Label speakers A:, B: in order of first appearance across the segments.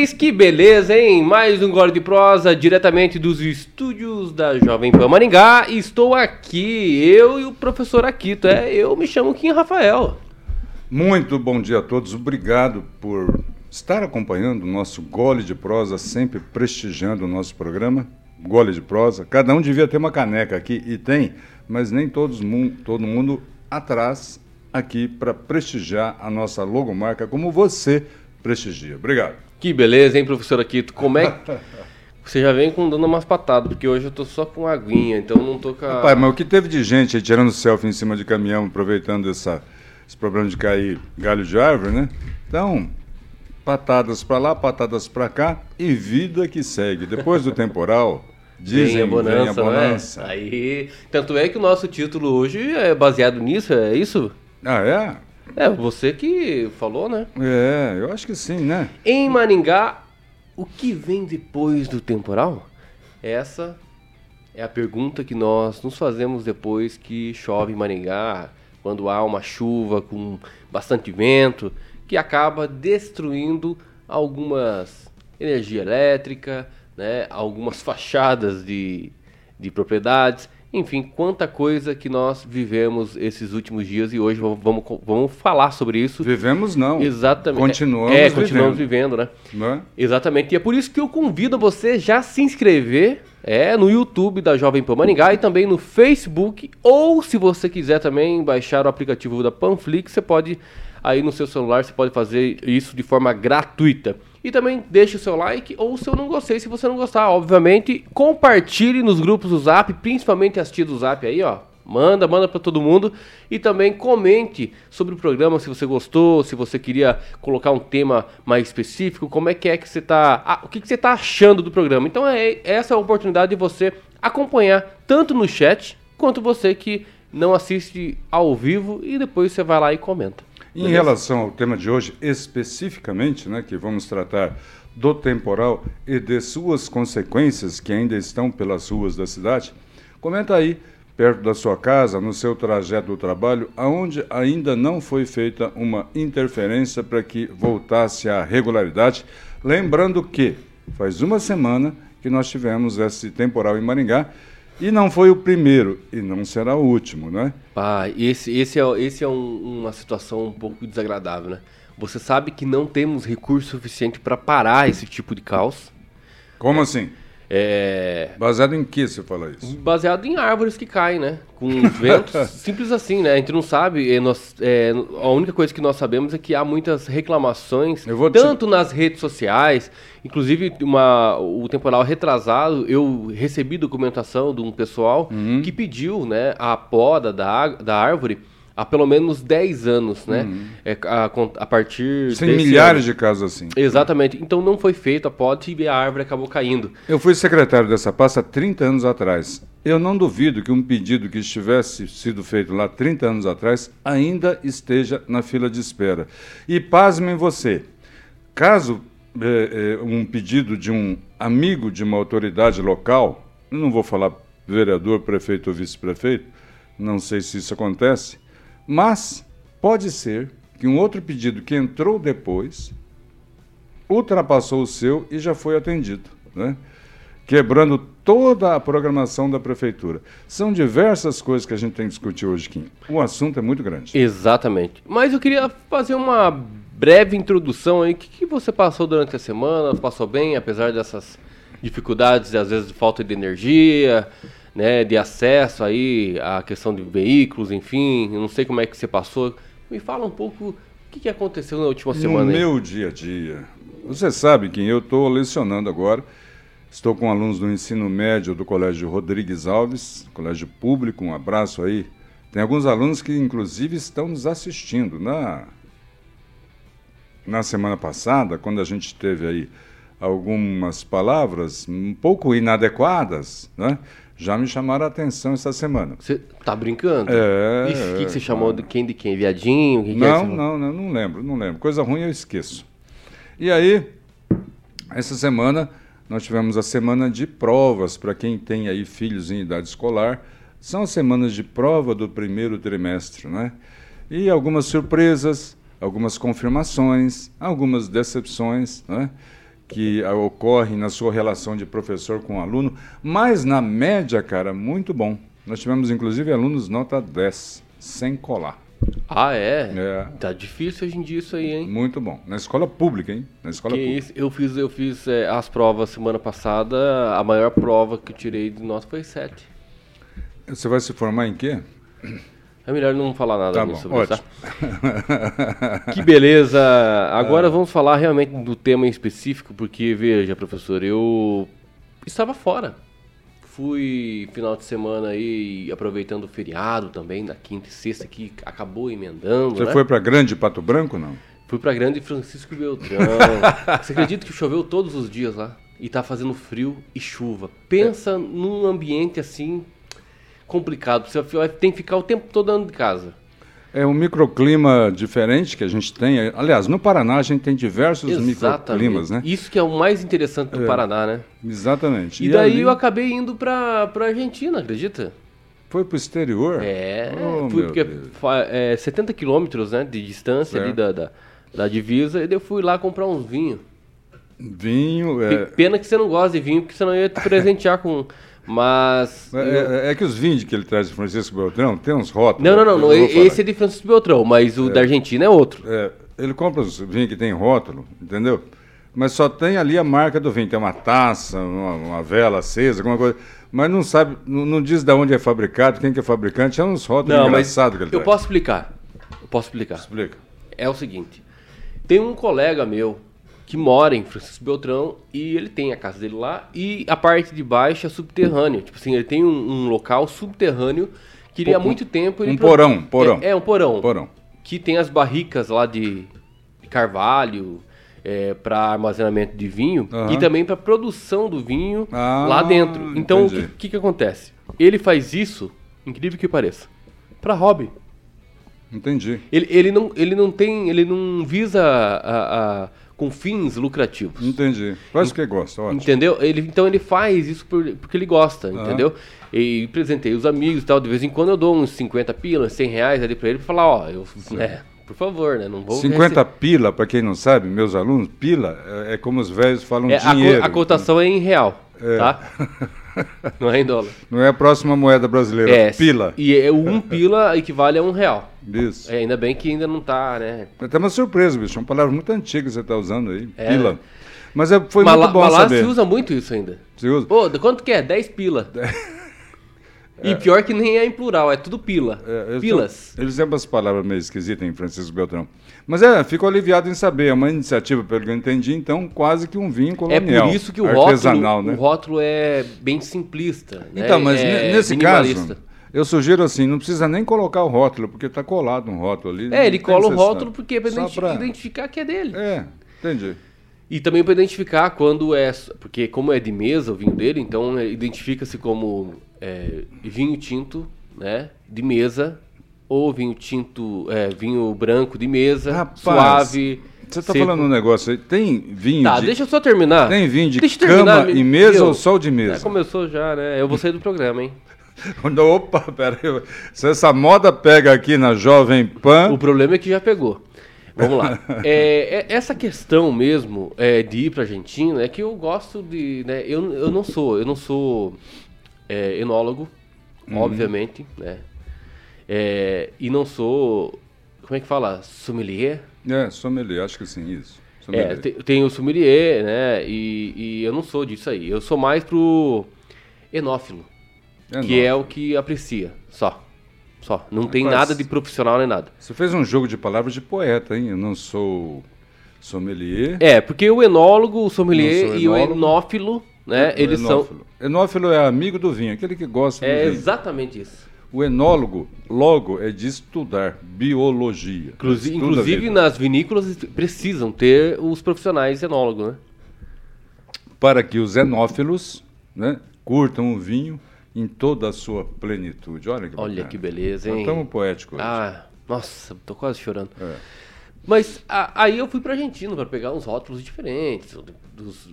A: Que beleza, hein? Mais um Gole de Prosa, diretamente dos estúdios da Jovem Pan Maringá. Estou aqui, eu e o professor Aquito. É, eu me chamo Kim Rafael.
B: Muito bom dia a todos. Obrigado por estar acompanhando o nosso Gole de Prosa, sempre prestigiando o nosso programa. Gole de Prosa. Cada um devia ter uma caneca aqui, e tem, mas nem todos, todo mundo atrás aqui para prestigiar a nossa logomarca, como você prestigia. Obrigado.
A: Que beleza, hein, professor Aquito? Como é que. Você já vem com dando umas patadas, porque hoje eu tô só com aguinha, então não tô com a...
B: Rapaz, mas o que teve de gente aí tirando selfie em cima de caminhão, aproveitando essa, esse problema de cair galho de árvore, né? Então, patadas para lá, patadas para cá e vida que segue. Depois do temporal, dizem vem a bonança. Vem a bonança.
A: É? Aí, tanto é que o nosso título hoje é baseado nisso, é isso?
B: Ah, é?
A: É, você que falou, né?
B: É, eu acho que sim, né?
A: Em Maringá, o que vem depois do temporal? Essa é a pergunta que nós nos fazemos depois que chove em Maringá, quando há uma chuva com bastante vento, que acaba destruindo algumas energia elétrica, né, algumas fachadas de, de propriedades enfim, quanta coisa que nós vivemos esses últimos dias e hoje vamos, vamos falar sobre isso.
B: Vivemos não.
A: Exatamente.
B: Continuamos
A: É, continuamos vivendo, vivendo né? É? Exatamente. E é por isso que eu convido você já se inscrever é, no YouTube da Jovem Pan Maringá e também no Facebook. Ou se você quiser também baixar o aplicativo da Panflix, você pode aí no seu celular, você pode fazer isso de forma gratuita. E também deixe o seu like ou se eu não gostei, se você não gostar, obviamente, compartilhe nos grupos do Zap, principalmente as tias do Zap aí, ó. Manda, manda para todo mundo e também comente sobre o programa se você gostou, se você queria colocar um tema mais específico, como é que é que você tá, ah, o que, que você tá achando do programa. Então é essa é a oportunidade de você acompanhar tanto no chat quanto você que não assiste ao vivo e depois você vai lá e comenta.
B: Em relação ao tema de hoje, especificamente, né, que vamos tratar do temporal e de suas consequências que ainda estão pelas ruas da cidade, comenta aí, perto da sua casa, no seu trajeto do trabalho, aonde ainda não foi feita uma interferência para que voltasse à regularidade. Lembrando que faz uma semana que nós tivemos esse temporal em Maringá e não foi o primeiro, e não será o último, né?
A: Ah, esse, esse é, esse é um, uma situação um pouco desagradável, né? Você sabe que não temos recurso suficiente para parar esse tipo de caos.
B: Como assim?
A: É...
B: Baseado em que você fala isso?
A: Baseado em árvores que caem, né? Com ventos, simples assim, né? A gente não sabe, é, nós, é, a única coisa que nós sabemos é que há muitas reclamações, tanto te... nas redes sociais, inclusive uma, o temporal retrasado, eu recebi documentação de um pessoal uhum. que pediu né, a poda da, da árvore há pelo menos 10 anos, né? Uhum. É, a, a, partir.
B: Tem milhares ano. de casos assim.
A: Exatamente. Então não foi feito a pote e a árvore acabou caindo.
B: Eu fui secretário dessa pasta há 30 anos atrás. Eu não duvido que um pedido que estivesse sido feito lá 30 anos atrás ainda esteja na fila de espera. E pasmem você, caso é, é, um pedido de um amigo de uma autoridade local, não vou falar vereador, prefeito ou vice-prefeito, não sei se isso acontece, mas pode ser que um outro pedido que entrou depois ultrapassou o seu e já foi atendido, né? quebrando toda a programação da prefeitura. São diversas coisas que a gente tem que discutir hoje, Kim. O assunto é muito grande.
A: Exatamente. Mas eu queria fazer uma breve introdução aí. O que, que você passou durante a semana? Passou bem, apesar dessas dificuldades, às vezes de falta de energia, né, de acesso aí à questão de veículos, enfim, não sei como é que você passou. Me fala um pouco o que, que aconteceu na última
B: no
A: semana.
B: No meu dia a dia. Você sabe que eu estou lecionando agora, estou com alunos do ensino médio do Colégio Rodrigues Alves, colégio público, um abraço aí. Tem alguns alunos que inclusive estão nos assistindo. Na, na semana passada, quando a gente teve aí algumas palavras um pouco inadequadas, né? Já me chamaram a atenção essa semana.
A: Você tá brincando?
B: É.
A: O que, que, você chamou de quem de quem? Viadinho?
B: Que não, que é não, não, não lembro, não lembro. Coisa ruim eu esqueço. E aí, essa semana, nós tivemos a semana de provas para quem tem aí filhos em idade escolar. São as semanas de prova do primeiro trimestre, né? E algumas surpresas, algumas confirmações, algumas decepções, né? Que ocorre na sua relação de professor com aluno, mas na média, cara, muito bom. Nós tivemos inclusive alunos nota 10, sem colar.
A: Ah, é?
B: É.
A: Tá difícil hoje em dia isso aí, hein?
B: Muito bom. Na escola pública, hein? Na escola
A: Que
B: pública.
A: isso, eu fiz, eu fiz é, as provas semana passada, a maior prova que eu tirei de nós foi 7.
B: Você vai se formar em quê?
A: É melhor não falar nada
B: Tá bom,
A: sobre isso, tá? Que beleza! Agora
B: Ah.
A: vamos falar realmente do tema em específico, porque, veja, professor, eu estava fora. Fui final de semana aí, aproveitando o feriado também, da quinta e sexta, que acabou emendando,
B: Você
A: né?
B: foi para Grande Pato Branco, não?
A: Fui pra Grande Francisco Beltrão. Você acredita que choveu todos os dias lá? E tá fazendo frio e chuva. Pensa num ambiente assim complicado. Você vai- tem que ficar o tempo todo dentro de casa.
B: É um microclima diferente que a gente tem. Aliás, no Paraná a gente tem diversos microclimas, né?
A: Isso que é o mais interessante do Paraná, né?
B: Exatamente.
A: E, daí
B: ali
A: eu acabei indo pra, pra Argentina, acredita?
B: Foi pro exterior?
A: É,
B: Oh,
A: fui porque é 70 quilômetros né, de distância ali da, da, da divisa, e daí eu fui lá comprar uns vinhos.
B: Vinho.
A: Pe-
B: É,
A: Pena que você não gosta de vinho, porque senão eu ia te presentear com. Mas. eu-
B: é, é que os vinhos que ele traz de Francisco Beltrão tem uns rótulos.
A: Não, não, não.
B: eu
A: não, esse é de Francisco Beltrão, mas o da Argentina é outro.
B: É, ele compra os vinhos que tem rótulo, entendeu? Mas só tem ali a marca do vinho. Tem uma taça, uma, uma vela acesa, alguma coisa. Mas não sabe, não, não diz de onde é fabricado, quem que é fabricante. É uns rótulos
A: Não,
B: engraçados que ele
A: eu
B: traz.
A: posso explicar. Eu posso explicar.
B: Explica.
A: É o seguinte: tem um colega meu que mora em Francisco Beltrão e ele tem a casa dele lá e a parte de baixo é subterrânea. Tipo assim, ele tem um, um local subterrâneo que ele há muito tempo. Ele
B: um
A: pro-
B: porão, porão.
A: É, é um porão.
B: Porão.
A: Que tem as barricas lá de, de carvalho. para armazenamento de vinho
B: Aham.
A: e também para produção do vinho
B: Ah,
A: lá dentro. Então, o que,
B: entendi.
A: que, que acontece? Ele faz isso, incrível que pareça, para hobby.
B: Entendi.
A: Ele, ele, não, ele não tem, ele não visa a, a- com fins lucrativos.
B: Entendi. Faz o que gosta, ótimo.
A: Entendeu? Ele, então ele faz isso por- porque ele gosta, entendeu? E presentei os amigos e tal. De vez em quando eu dou uns 50 pilas, 100 reais ali pra ele pra falar, ó, eu, né, por favor, né? Não vou
B: 50 pila, para quem não sabe, meus alunos, pila é, é como os velhos falam
A: é, a, co-
B: dinheiro.
A: a cotação é em real,
B: É.
A: tá? não é em dólar.
B: Não é a próxima moeda brasileira.
A: É,
B: pila.
A: E é, um pila equivale a um real.
B: Isso.
A: É, ainda bem que ainda não tá, né?
B: É até uma surpresa, bicho. É uma palavra muito antiga que você está usando aí.
A: É.
B: Pila. Mas é, foi
A: mas
B: muito
A: lá,
B: bom
A: mas lá
B: saber.
A: se usa muito isso ainda.
B: Se usa.
A: Pô, quanto que é? 10 pila. E pior que nem é em plural, é tudo pila.
B: É,
A: Pilas.
B: tão- eles têm umas palavras meio esquisitas em Francisco Beltrão. Mas é, fico aliviado em saber. É uma iniciativa, pelo que eu entendi, então, quase que um vinho
A: É
B: colonial.
A: por isso que o rótulo,
B: né?
A: o rótulo é bem simplista. né?
B: Então, mas
A: é
B: ne- nesse caso, eu sugiro assim, não precisa nem colocar o rótulo, porque está colado um rótulo ali.
A: É, ele cola o rótulo porque é pra
B: Só
A: identi-
B: pra-
A: identificar que é dele.
B: É, entendi.
A: E também para identificar quando é. Porque, como é de mesa o vinho dele, então é, identifica-se como é, vinho tinto, né? De mesa. Ou vinho tinto, é, vinho branco de mesa,
B: Rapaz,
A: suave.
B: Você está falando um negócio aí, tem vinho
A: Tá,
B: de...
A: deixa eu só terminar.
B: Tem vinho de
A: eu
B: cama
A: terminar,
B: e mesa
A: Deus.
B: ou sol de
A: Já
B: mesa?
A: começou já, né? Eu vou sair do programa, hein?
B: Opa, peraí. Se essa moda pega aqui na Jovem Pan...
A: O problema é que já pegou. Vamos lá. É, é- essa questão mesmo é, de ir para Argentina é que eu gosto de, né? Eu, eu não sou, eu não sou é, enólogo, obviamente, né? É, e não sou, como é que fala, sommelier.
B: É, sommelier, acho que sim, isso.
A: É,
B: Sommelier.
A: tem o sommelier, né? E, e eu não sou disso aí. Eu sou mais pro enófilo,
B: É
A: que é o que aprecia, só. Só. Não tem nada de profissional nem nada.
B: Você fez um jogo de palavras de poeta, hein? Eu não sou sommelier.
A: É, porque o enólogo, o sommelier e o enófilo, né?
B: O
A: Eles são.
B: enófilo. Enófilo é amigo do vinho, aquele que gosta do
A: É
B: vinho.
A: exatamente isso.
B: O enólogo, logo, é de estudar biologia.
A: Inclusive,
B: Estuda
A: inclusive nas vinícolas precisam ter os profissionais enólogos, né?
B: Para que os enófilos né, curtam o vinho em toda a sua plenitude. Olha que
A: Olha
B: bacana.
A: que beleza, hein?
B: estamos poéticos hoje.
A: Ah, nossa, tô quase chorando.
B: É.
A: Mas a- aí eu fui pra Argentina para pegar uns rótulos diferentes, dos,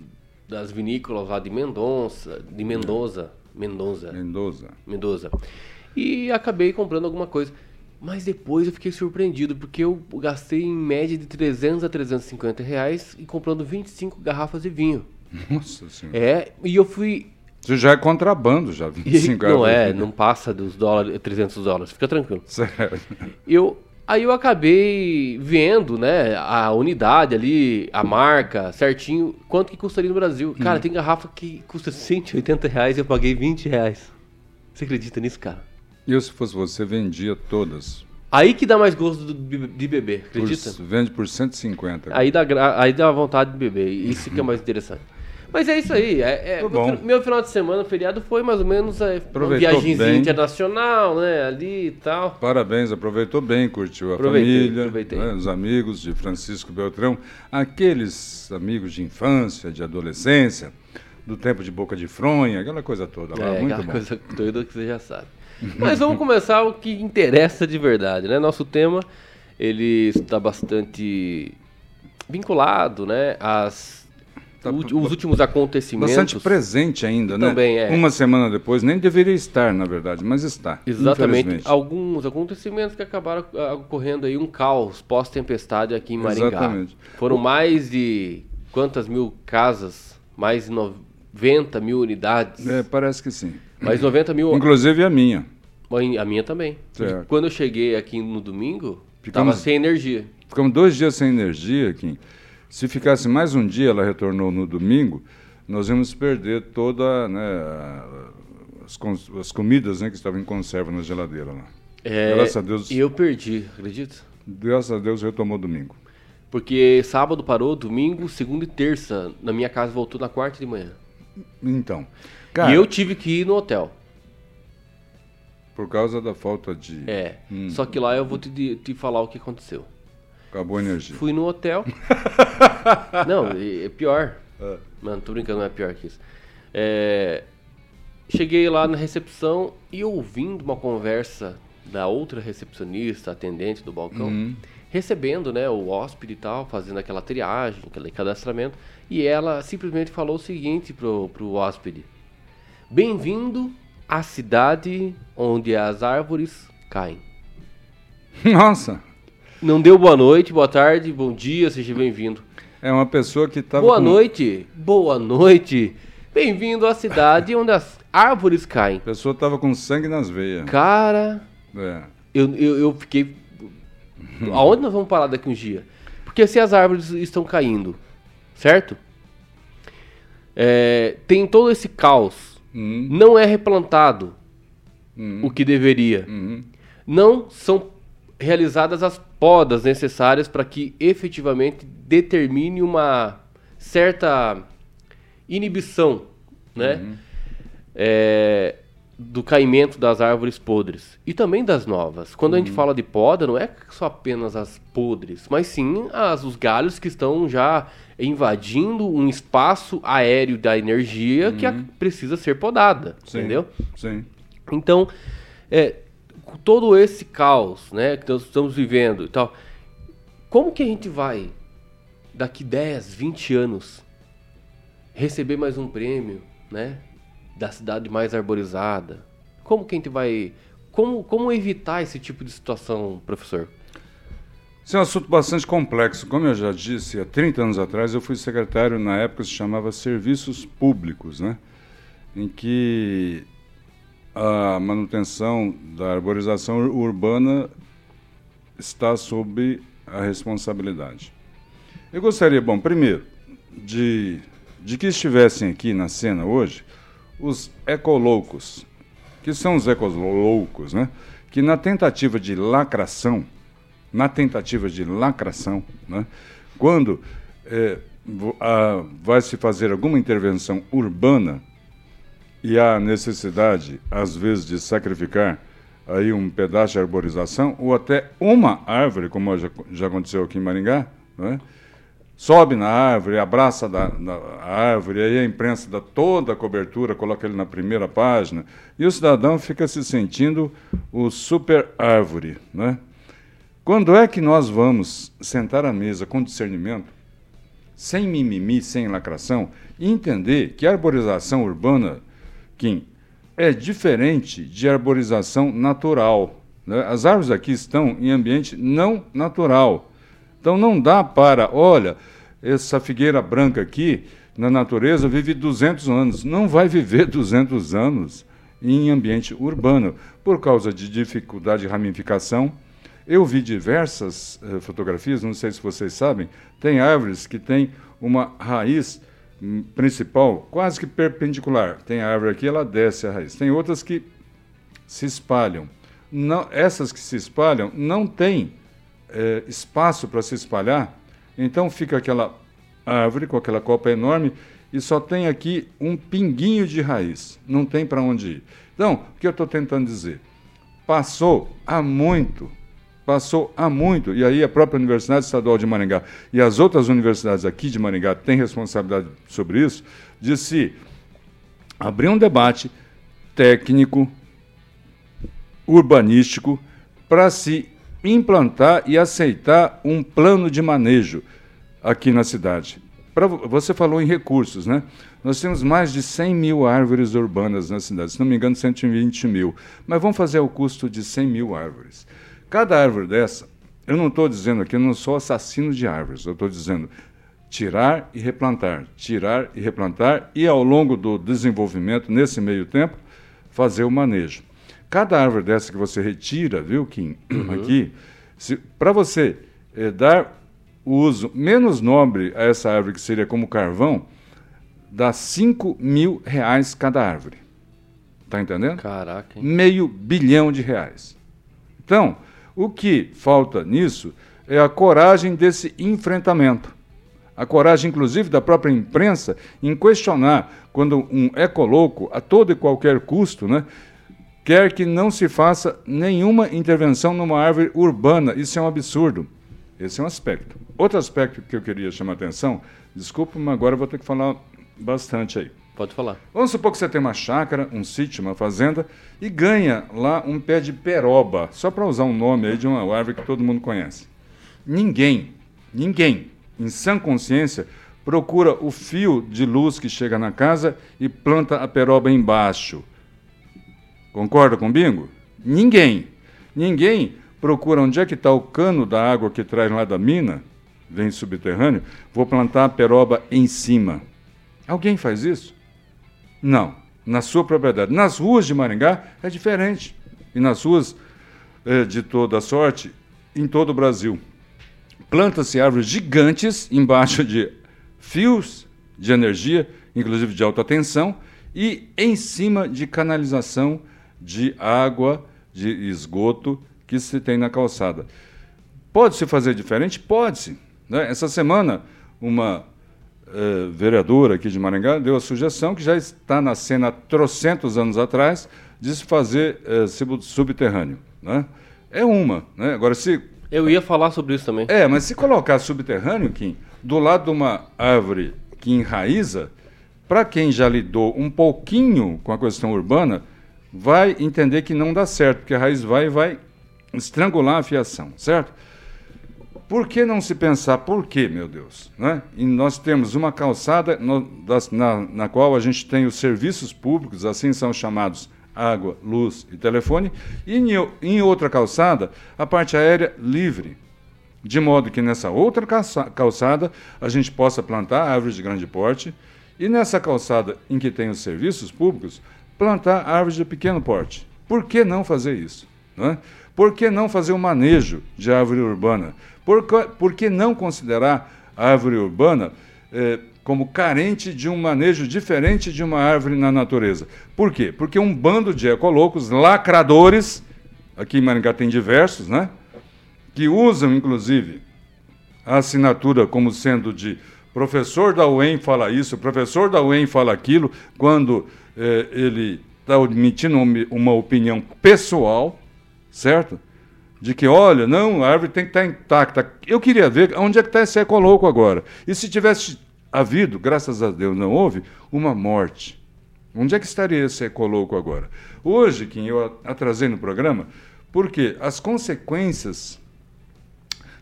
A: das vinícolas lá de Mendonça, de Mendoza, Mendoza,
B: Mendoza.
A: Mendoza. E acabei comprando alguma coisa. Mas depois eu fiquei surpreendido, porque eu gastei em média de 300 a 350 reais e comprando 25 garrafas de vinho.
B: Nossa senhora.
A: É, e eu fui.
B: Isso já é contrabando, já, 25
A: não
B: garrafas
A: é, não passa dos dólares, 300 dólares, fica tranquilo.
B: Sério.
A: Eu, aí eu acabei vendo, né, a unidade ali, a marca, certinho, quanto que custaria no Brasil. Cara, tem garrafa que custa 180 reais e eu paguei 20 reais. Você acredita nisso, cara?
B: Eu, se fosse você, vendia todas.
A: Aí que dá mais gosto de beber,
B: Por-
A: acredita?
B: vende por 150.
A: Aí dá, aí dá vontade de beber, isso que é mais interessante. Mas é isso aí, é, é- meu, meu final de semana, feriado, foi mais ou menos é, uma viagemzinha internacional, né, ali e tal.
B: Parabéns, aproveitou bem, curtiu a
A: Aproveitei,
B: família,
A: aproveitei.
B: né, os amigos de Francisco Beltrão, aqueles amigos de infância, de adolescência, do tempo de boca de fronha, aquela coisa toda lá,
A: É,
B: muito
A: aquela
B: bom.
A: coisa doida que você já sabe. Mas vamos começar o que interessa de verdade, né? Nosso tema, ele está bastante vinculado, né, às
B: Tá
A: os últimos acontecimentos.
B: Bastante presente ainda, né?
A: Também é.
B: Uma semana depois, nem deveria estar, na verdade, mas está.
A: Exatamente. Alguns acontecimentos que acabaram ah, ocorrendo aí, um caos pós-tempestade aqui em Maringá.
B: Exatamente.
A: Foram mais de quantas mil casas? Mais de 90 mil unidades.
B: É, parece que sim.
A: Mais 90 mil.
B: Inclusive a minha.
A: A minha também.
B: Certo.
A: Quando eu cheguei aqui no domingo,
B: Ficamos-
A: tava sem energia.
B: Ficamos dois dias sem energia, Kim. Se ficasse mais um dia, ela retornou no domingo, nós íamos perder toda né, as, as comidas né, que estavam em conserva na geladeira lá.
A: É,
B: Graças a Deus.
A: E eu perdi, acredita?
B: Graças a Deus retomou domingo.
A: Porque sábado parou, domingo, segunda e terça. Na minha casa voltou na quarta de manhã.
B: Então, cara,
A: e eu tive que ir no hotel.
B: por causa da falta de.
A: É.
B: Hum.
A: Só que lá eu vou te, te falar o que aconteceu.
B: Acabou a energia.
A: Fui no hotel. não, é é pior. Mano, tô brincando, não é pior que isso. É, cheguei lá na recepção e ouvindo uma conversa da outra recepcionista, atendente do balcão,
B: Uhum.
A: recebendo né, o hóspede e tal, fazendo aquela triagem, aquele cadastramento. E ela simplesmente falou o seguinte pro, pro hóspede: Bem-vindo à cidade onde as árvores caem.
B: Nossa!
A: Não deu boa noite, boa tarde, bom dia, seja bem-vindo.
B: É uma pessoa que estava.
A: Boa noite, boa noite. Bem-vindo à cidade onde as árvores caem.
B: A pessoa estava com sangue nas veias.
A: Cara,
B: É.
A: eu, eu, eu fiquei. Aonde nós vamos parar daqui uns dias? Porque se as árvores estão caindo, certo? É, tem todo esse caos.
B: Hum,
A: Não é replantado
B: hum,
A: o que deveria.
B: hum.
A: não são realizadas as podas necessárias para que efetivamente determine uma certa inibição, né? É, do caimento das árvores podres e também das novas. Quando a gente fala de poda, não é só apenas as podres, mas sim as, os galhos que estão já invadindo um espaço aéreo da energia que a- precisa ser podada,
B: Sim,
A: entendeu?
B: Sim.
A: Então, é, todo esse caos né, que nós estamos vivendo e tal, como que a gente vai, daqui 10, 20 anos, receber mais um prêmio né, da cidade mais arborizada? Como que a gente vai. Como, como evitar esse tipo de situação, professor?
B: Esse é um assunto bastante complexo. Como eu já disse, há 30 anos atrás eu fui secretário, na época se chamava Serviços Públicos, né? em que a manutenção da arborização ur- urbana está sob a responsabilidade. Eu gostaria, bom, primeiro, de, de que estivessem aqui na cena hoje os ecoloucos, que são os ecoloucos, né? que na tentativa de lacração, na tentativa de lacração, né? quando eh, vo- a- vai se fazer alguma intervenção urbana e há necessidade, às vezes, de sacrificar aí um pedaço de arborização ou até uma árvore, como já, já aconteceu aqui em Maringá, né? sobe na árvore, abraça da, da árvore, aí a imprensa dá toda a cobertura, coloca ele na primeira página, e o cidadão fica se sentindo o super árvore. Né? Quando é que nós vamos sentar à mesa com discernimento, sem mimimi, sem lacração, e entender que a arborização urbana, Kim, é diferente de arborização natural. Né? As árvores aqui estão em ambiente não natural. Então não dá para, olha, essa figueira branca aqui, na natureza, vive 200 anos. Não vai viver 200 anos em ambiente urbano, por causa de dificuldade de ramificação. Eu vi diversas eh, fotografias, não sei se vocês sabem, tem árvores que têm uma raiz principal quase que perpendicular. Tem a árvore aqui, ela desce a raiz. Tem outras que se espalham. Não, essas que se espalham não têm eh, espaço para se espalhar, então fica aquela árvore com aquela copa enorme e só tem aqui um pinguinho de raiz, não tem para onde ir. Então, o que eu estou tentando dizer? Passou há muito, passou há muito, e aí a própria Universidade Estadual de Maringá e as outras universidades aqui de Maringá têm responsabilidade sobre isso, de se abrir um debate técnico, urbanístico, para se implantar e aceitar um plano de manejo aqui na cidade. Pra, você falou em recursos, né? Nós temos mais de 100 mil árvores urbanas na cidade, se não me engano, 120 mil. Mas vamos fazer o custo de 100 mil árvores. Cada árvore dessa, eu não estou dizendo aqui, eu não sou assassino de árvores, eu estou dizendo tirar e replantar, tirar e replantar, e ao longo do desenvolvimento, nesse meio tempo, fazer o manejo. Cada árvore dessa que você retira, viu, Kim, uhum. aqui, para você eh, dar o uso menos nobre a essa árvore, que seria como carvão, dá 5 mil reais cada árvore. Está entendendo?
A: Caraca. Hein?
B: Meio bilhão de reais. Então, o que falta nisso é a coragem desse enfrentamento. A coragem, inclusive, da própria imprensa em questionar quando um ecoloco, a todo e qualquer custo, né, quer que não se faça nenhuma intervenção numa árvore urbana. Isso é um absurdo. Esse é um aspecto. Outro aspecto que eu queria chamar a atenção, desculpa, mas agora eu vou ter que falar bastante aí.
A: Pode falar.
B: Vamos supor que você tem uma chácara, um sítio, uma fazenda e ganha lá um pé de peroba, só para usar um nome aí de uma árvore que todo mundo conhece. Ninguém, ninguém, em sã consciência, procura o fio de luz que chega na casa e planta a peroba embaixo. Concorda com o Bingo? Ninguém. Ninguém procura onde é que está o cano da água que traz lá da mina, vem subterrâneo, vou plantar a peroba em cima. Alguém faz isso? Não. Na sua propriedade. Nas ruas de Maringá é diferente. E nas ruas eh, de toda sorte, em todo o Brasil. Planta-se árvores gigantes embaixo de fios de energia, inclusive de alta tensão, e em cima de canalização de água, de esgoto que se tem na calçada. Pode-se fazer diferente? Pode-se. Né? Essa semana, uma uh, vereadora aqui de Maringá deu a sugestão, que já está na cena trocentos anos atrás, de se fazer uh, subterrâneo. Né? É uma. Né? Agora, se.
A: Eu ia falar sobre isso também.
B: É, mas se colocar subterrâneo, Kim, do lado de uma árvore que enraiza, para quem já lidou um pouquinho com a questão urbana, vai entender que não dá certo, porque a raiz vai e vai estrangular a fiação, certo? Por que não se pensar por quê, meu Deus? Né? E nós temos uma calçada no, das, na, na qual a gente tem os serviços públicos, assim são chamados água, luz e telefone, e em, em outra calçada, a parte aérea livre. De modo que nessa outra calçada a gente possa plantar árvores de grande porte, e nessa calçada em que tem os serviços públicos, plantar árvores de pequeno porte. Por que não fazer isso? Não é? Por que não fazer o um manejo de árvore urbana? Por, por que não considerar a árvore urbana eh, como carente de um manejo diferente de uma árvore na natureza? Por quê? Porque um bando de ecolocos, lacradores, aqui em Maringá tem diversos, né? Que usam, inclusive, a assinatura como sendo de professor da UEM fala isso, professor da UEM fala aquilo, quando eh, ele está emitindo uma opinião pessoal, certo? De que, olha, não, a árvore tem que estar intacta. Eu queria ver onde é que está esse ecoloco agora. E se tivesse havido, graças a Deus não houve, uma morte. Onde é que estaria esse ecoloco agora? Hoje, que eu atrasei no programa, porque as consequências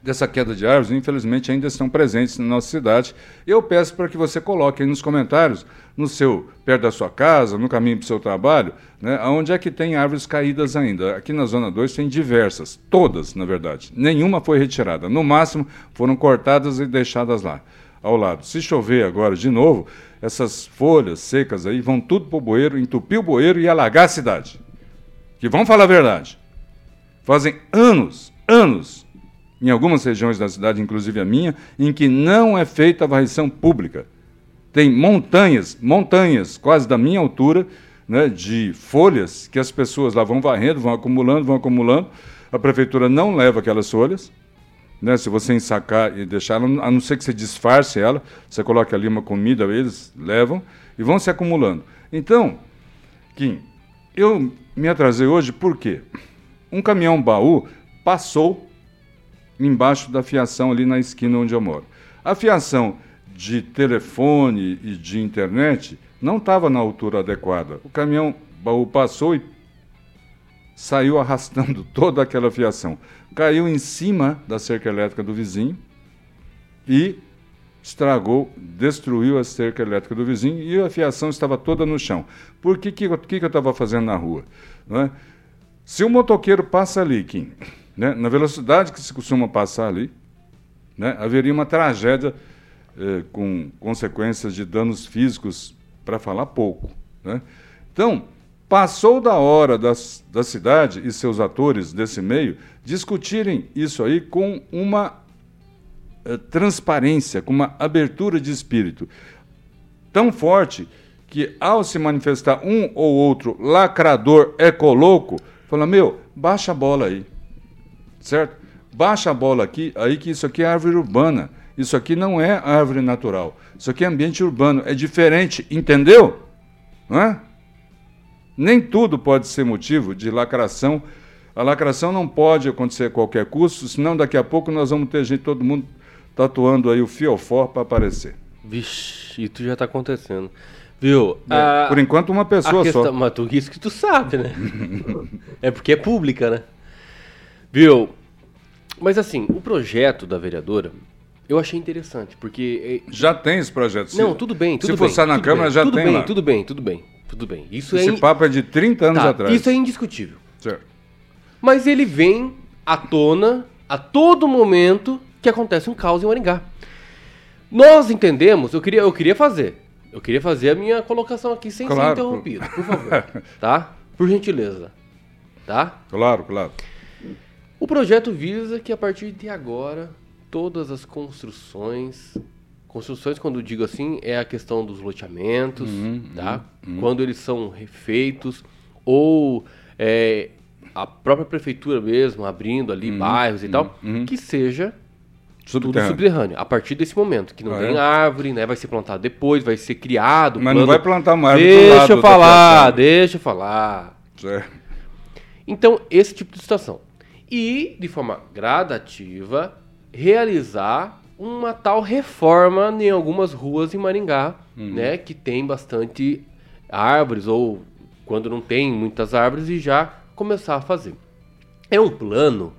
B: dessa queda de árvores, infelizmente, ainda estão presentes na nossa cidade. Eu peço para que você coloque aí nos comentários, no seu, perto da sua casa, no caminho para o seu trabalho, né, onde é que tem árvores caídas ainda. Aqui na Zona 2 tem diversas, todas, na verdade. Nenhuma foi retirada. No máximo, foram cortadas e deixadas lá, ao lado. Se chover agora de novo, essas folhas secas aí vão tudo para o bueiro, entupir o bueiro e alagar a cidade. Que vamos falar a verdade. Fazem anos, anos, em algumas regiões da cidade, inclusive a minha, em que não é feita a varrição pública. Tem montanhas, montanhas, quase da minha altura, né, de folhas que as pessoas lá vão varrendo, vão acumulando, vão acumulando. A prefeitura não leva aquelas folhas. Né, se você ensacar e deixar a não ser que você disfarce ela, você coloca ali uma comida, eles levam e vão se acumulando. Então, Kim, eu me atrasei hoje por quê? Um caminhão baú passou embaixo da fiação ali na esquina onde eu moro. A fiação de telefone e de internet não estava na altura adequada. O caminhão baú passou e saiu arrastando toda aquela fiação. Caiu em cima da cerca elétrica do vizinho e estragou, destruiu a cerca elétrica do vizinho e a fiação estava toda no chão. Por que, que, que, que eu estava fazendo na rua? É? Se o motoqueiro passa ali, Kim, né, na velocidade que se costuma passar ali, né, haveria uma tragédia eh, com consequências de danos físicos, para falar pouco. Né? Então, passou da hora das, da cidade e seus atores desse meio discutirem isso aí com uma eh, transparência, com uma abertura de espírito tão forte que, ao se manifestar um ou outro lacrador ecoloco, Fala, meu, baixa a bola aí. Certo? Baixa a bola aqui, aí que isso aqui é árvore urbana. Isso aqui não é árvore natural. Isso aqui é ambiente urbano. É diferente, entendeu? Não é? Nem tudo pode ser motivo de lacração. A lacração não pode acontecer a qualquer custo, senão daqui a pouco nós vamos ter gente, todo mundo tatuando aí o fiofor para aparecer.
A: Vixe, isso já está acontecendo. Viu?
B: É, a, por enquanto, uma pessoa questão, só.
A: Mas tu, isso que tu sabe, né? é porque é pública, né? Viu? Mas assim, o projeto da vereadora, eu achei interessante, porque...
B: É já tem esse projeto.
A: Não, tudo bem, tudo
B: Se
A: bem.
B: Se na Câmara,
A: bem,
B: já
A: tudo
B: tem
A: bem,
B: lá.
A: Tudo bem, tudo bem, tudo bem. Isso
B: esse
A: é in...
B: papo é de 30 anos
A: tá,
B: atrás.
A: Isso é indiscutível.
B: Certo.
A: Mas ele vem à tona a todo momento que acontece um caos em Maringá. Nós entendemos, eu queria, eu queria fazer, eu queria fazer a minha colocação aqui sem claro, ser interrompido, por favor. tá? Por gentileza. Tá?
B: Claro, claro.
A: O projeto visa que a partir de agora todas as construções, construções quando digo assim é a questão dos loteamentos, uhum, tá? Uhum. Quando eles são refeitos ou é, a própria prefeitura mesmo abrindo ali uhum, bairros e tal, uhum, uhum. que seja Subterrâneo. Tudo subterrâneo. A partir desse momento, que não ah, tem é? árvore, né? Vai ser plantado depois, vai ser criado.
B: Mas plano... não vai plantar árvore
A: Deixa eu falar, deixa eu falar.
B: Certo.
A: Então, esse tipo de situação. E, de forma gradativa, realizar uma tal reforma em algumas ruas em Maringá, uhum. né? Que tem bastante árvores, ou quando não tem muitas árvores, e já começar a fazer. É um plano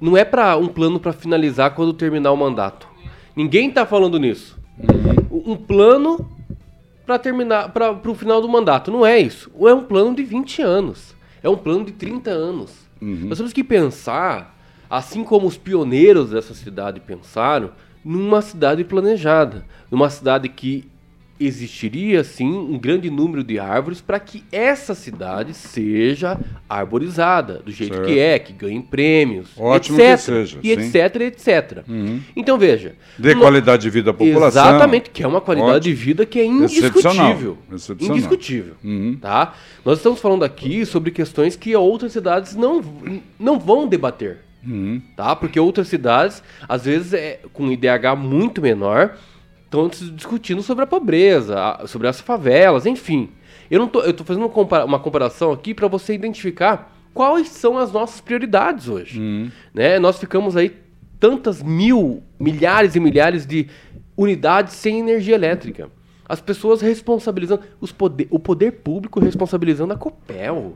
A: não é para um plano para finalizar quando terminar o mandato. Ninguém está falando nisso. Uhum. Um plano para terminar para o final do mandato. Não é isso. É um plano de 20 anos. É um plano de 30 anos. Uhum. Nós temos que pensar, assim como os pioneiros dessa cidade pensaram, numa cidade planejada, numa cidade que existiria sim um grande número de árvores para que essa cidade seja arborizada do jeito certo. que é, que ganhe prêmios,
B: Ótimo
A: etc.
B: Que seja,
A: e sim. etc, etc. Uhum. Então veja,
B: dê qualidade de vida à população.
A: Exatamente, que é uma qualidade Ótimo. de vida que é indiscutível,
B: Excepcional.
A: indiscutível, uhum. tá? Nós estamos falando aqui sobre questões que outras cidades não não vão debater. Uhum. Tá? Porque outras cidades, às vezes, é com IDH muito menor, estão discutindo sobre a pobreza, sobre as favelas, enfim. Eu não tô, eu tô fazendo uma comparação aqui para você identificar quais são as nossas prioridades hoje. Uhum. Né? Nós ficamos aí tantas mil, milhares e milhares de unidades sem energia elétrica. As pessoas responsabilizando, os poder, o poder público responsabilizando a Copel.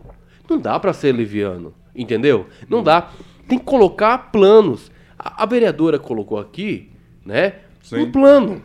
A: Não dá para ser leviano, entendeu? Não dá. Tem que colocar planos. A, a vereadora colocou aqui, né, Sim. um plano.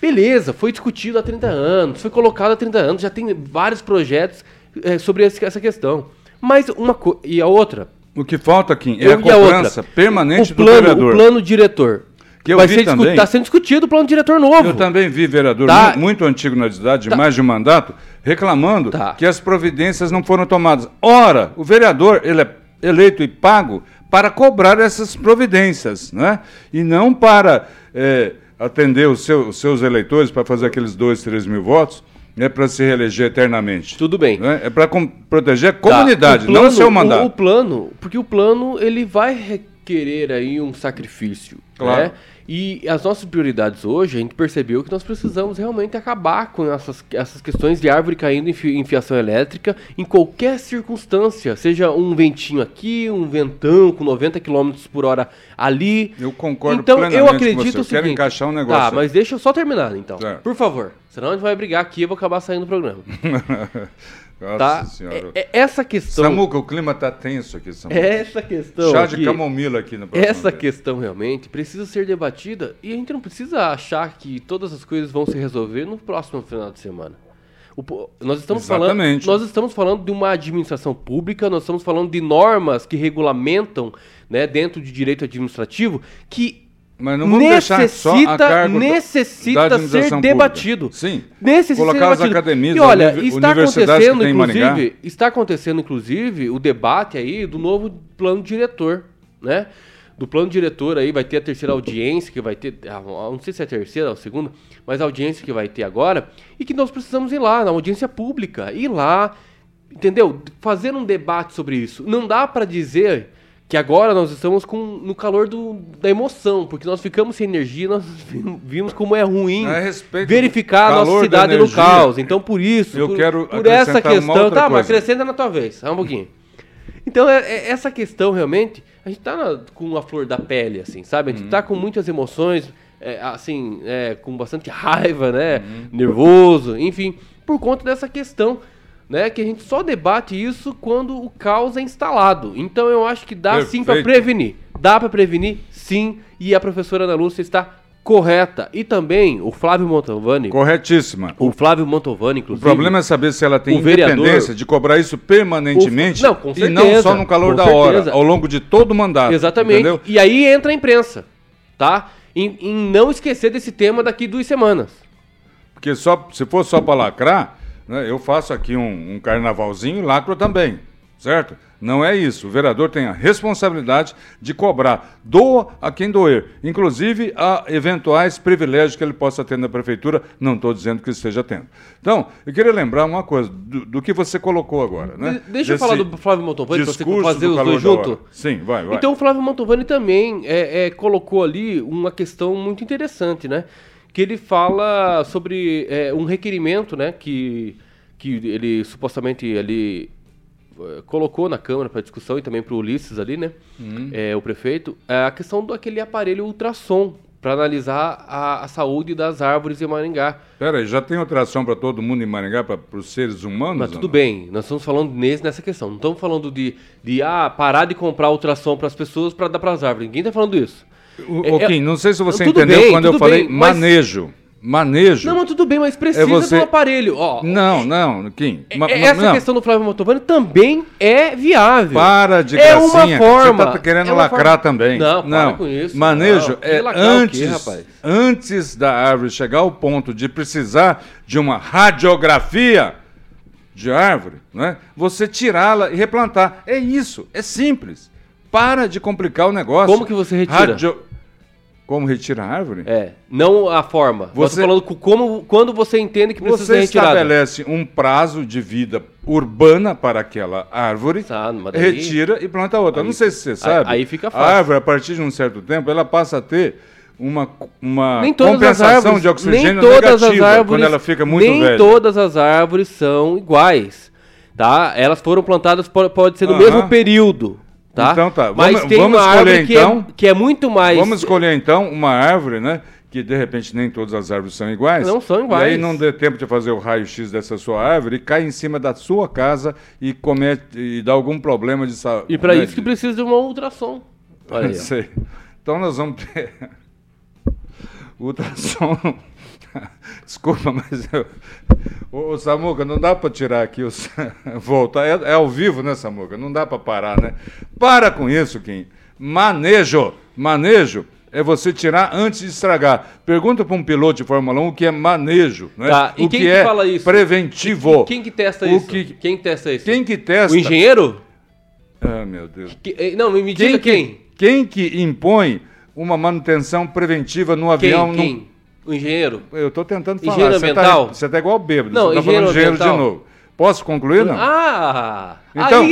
A: Beleza, foi discutido há 30 anos, foi colocado há 30 anos, já tem vários projetos é, sobre essa questão. Mas uma coisa. E a outra?
B: O que falta aqui é a cobrança permanente
A: o plano, do vereador. O plano diretor. Que eu Vai vi também. Está sendo discutido o plano diretor novo.
B: Eu também vi vereador tá. muito antigo na cidade, de tá. mais de um mandato, reclamando tá. que as providências não foram tomadas. Ora, o vereador ele é eleito e pago para cobrar essas providências, né? e não para é, atender os, seu, os seus eleitores para fazer aqueles dois, três mil votos é para se reeleger eternamente.
A: Tudo bem.
B: Né? É para proteger a tá. comunidade, tá. plano, não o seu mandato. O,
A: o, plano, porque o plano ele vai requerer aí um sacrifício. Claro. Né? E as nossas prioridades hoje, a gente percebeu que nós precisamos realmente acabar com essas, essas questões de árvore caindo em, fi, em fiação elétrica em qualquer circunstância, seja um ventinho aqui, um ventão com 90 km por hora ali.
B: Eu concordo então, plenamente eu acredito com você. Eu quero encaixar um negócio.
A: Tá, mas deixa eu só terminar então. Certo. Por favor. Senão a gente vai brigar aqui e eu vou acabar saindo do programa. Nossa tá? senhora. É, é, essa questão.
B: Samuca, o clima tá tenso aqui, Samuca.
A: Essa questão.
B: Chá de aqui, camomila aqui
A: na Essa questão realmente precisa ser debatida e a gente não precisa achar que todas as coisas vão se resolver no próximo final de semana. O, nós, estamos Exatamente. falando, nós estamos falando de uma administração pública, nós estamos falando de normas que regulamentam né, dentro de direito administrativo que
B: mas não vamos necessita, deixar só a cargo
A: necessita ser debatido.
B: Sim.
A: Necessita
B: Colocar as academias,
A: e olha, está acontecendo inclusive, está acontecendo inclusive o debate aí do novo plano diretor, né? Do plano diretor aí vai ter a terceira audiência que vai ter, ah, não sei se é a terceira ou a segunda, mas a audiência que vai ter agora e que nós precisamos ir lá na audiência pública, ir lá, entendeu? Fazer um debate sobre isso. Não dá para dizer que agora nós estamos com, no calor do, da emoção, porque nós ficamos sem energia, nós vimos como é ruim
B: é
A: verificar a nossa cidade no caos. Então, por isso,
B: eu
A: por,
B: quero
A: por essa questão. Tá, mas acrescenta na tua vez, só um pouquinho. Então, é, é, essa questão realmente, a gente tá com a flor da pele, assim, sabe? A gente uhum. tá com muitas emoções, é, assim, é, com bastante raiva, né? Uhum. Nervoso, enfim, por conta dessa questão né? Que a gente só debate isso quando o caos é instalado. Então eu acho que dá Perfeito. sim para prevenir. Dá para prevenir, sim. E a professora Ana Lúcia está correta. E também o Flávio Montovani.
B: Corretíssima.
A: O Flávio Montovani, inclusive.
B: O problema é saber se ela tem independência vereador, de cobrar isso permanentemente.
A: Não, com certeza,
B: e não só no calor da certeza. hora, ao longo de todo o mandato.
A: Exatamente. Entendeu? E aí entra a imprensa, tá? Em, em não esquecer desse tema daqui duas semanas.
B: Porque só, se for só para lacrar? Eu faço aqui um, um carnavalzinho e lacro também, certo? Não é isso. O vereador tem a responsabilidade de cobrar. Doa a quem doer, inclusive a eventuais privilégios que ele possa ter na prefeitura. Não estou dizendo que esteja tendo. Então, eu queria lembrar uma coisa do, do que você colocou agora. Né?
A: Deixa Desse eu falar do Flávio Montovani, para você fazer os dois juntos.
B: Sim, vai, vai.
A: Então, o Flávio Montovani também é, é, colocou ali uma questão muito interessante, né? Que ele fala sobre é, um requerimento, né, que, que ele supostamente ele é, colocou na Câmara para discussão e também para o Ulisses ali, né, uhum. é, o prefeito, é a questão daquele aparelho ultrassom para analisar a, a, saúde das árvores em Maringá.
B: Pera aí, já tem ultrassom para todo mundo em Maringá, para os seres humanos?
A: Mas tudo bem, nós estamos falando nesse, nessa questão. Não estamos falando de, de ah, parar de comprar ultrassom para as pessoas para dar para as árvores. Ninguém está falando isso.
B: O, é, Kim, não sei se você entendeu bem, quando eu falei bem, manejo. Manejo.
A: Não, mas tudo bem, mas precisa é você... do aparelho. Ó,
B: não, não, Kim.
A: É, ma, essa não. questão do Flávio Motovani também é viável.
B: Para de
A: é gracinha. Uma forma,
B: você tá querendo é lacrar forma... também.
A: Não, não. com isso.
B: Manejo não. é antes, quê, antes da árvore chegar ao ponto de precisar de uma radiografia de árvore, né? Você tirá-la e replantar. É isso, é simples. Para de complicar o negócio.
A: Como que você retira? Radio...
B: Como retira a árvore?
A: É, não a forma. Você falando como, quando você entende que precisa
B: você
A: ser retirada.
B: Você estabelece um prazo de vida urbana para aquela árvore, ah, daí... retira e planta outra. Aí, não sei se você sabe.
A: Aí, fica fácil.
B: A árvore, a partir de um certo tempo, ela passa a ter uma, uma compensação árvores, de oxigênio negativa árvores, quando ela fica muito
A: nem
B: velha.
A: Nem todas as árvores são iguais, tá? Elas foram plantadas, pode ser no uh -huh. mesmo período. Tá?
B: Então tá.
A: Mas
B: vamos,
A: tem
B: vamos
A: uma
B: escolher
A: árvore
B: então.
A: Que é, que é, muito mais.
B: Vamos escolher então uma árvore, né? Que de repente nem todas as árvores são iguais.
A: Não são iguais.
B: E aí não dê tempo de fazer o raio-x dessa sua árvore e cai em cima da sua casa e comete e dá algum problema de saúde.
A: E para né? isso que precisa de uma ultrassom.
B: Olha aí. Sei. Então nós vamos ter ultrassom. Desculpa, mas eu... Ô, Samuca, não dá para tirar aqui os voltar. É, é, ao vivo, né, Samuca? Não dá para parar, né? Para com isso, Kim. Manejo, manejo é você tirar antes de estragar. Pergunta para um piloto de Fórmula 1 o que é manejo, né?
A: Tá. E
B: o
A: quem
B: que,
A: que
B: é
A: fala isso?
B: preventivo.
A: Quem que testa
B: O
A: isso?
B: que-
A: Quem testa isso?
B: Quem que testa?
A: O engenheiro?
B: Ah, meu Deus.
A: Que- eh, não, me diga quem.
B: Quem que impõe uma manutenção preventiva no
A: Quem?
B: avião?
A: Quem?
B: num-
A: O engenheiro?
B: Eu estou tentando falar.
A: Engenheiro
B: você
A: ambiental?
B: Tá, você tá igual bêbado.
A: Não,
B: você tá
A: engenheiro
B: falando engenheiro de
A: ambiental.
B: novo. Posso concluir, não?
A: Ah!
B: Então,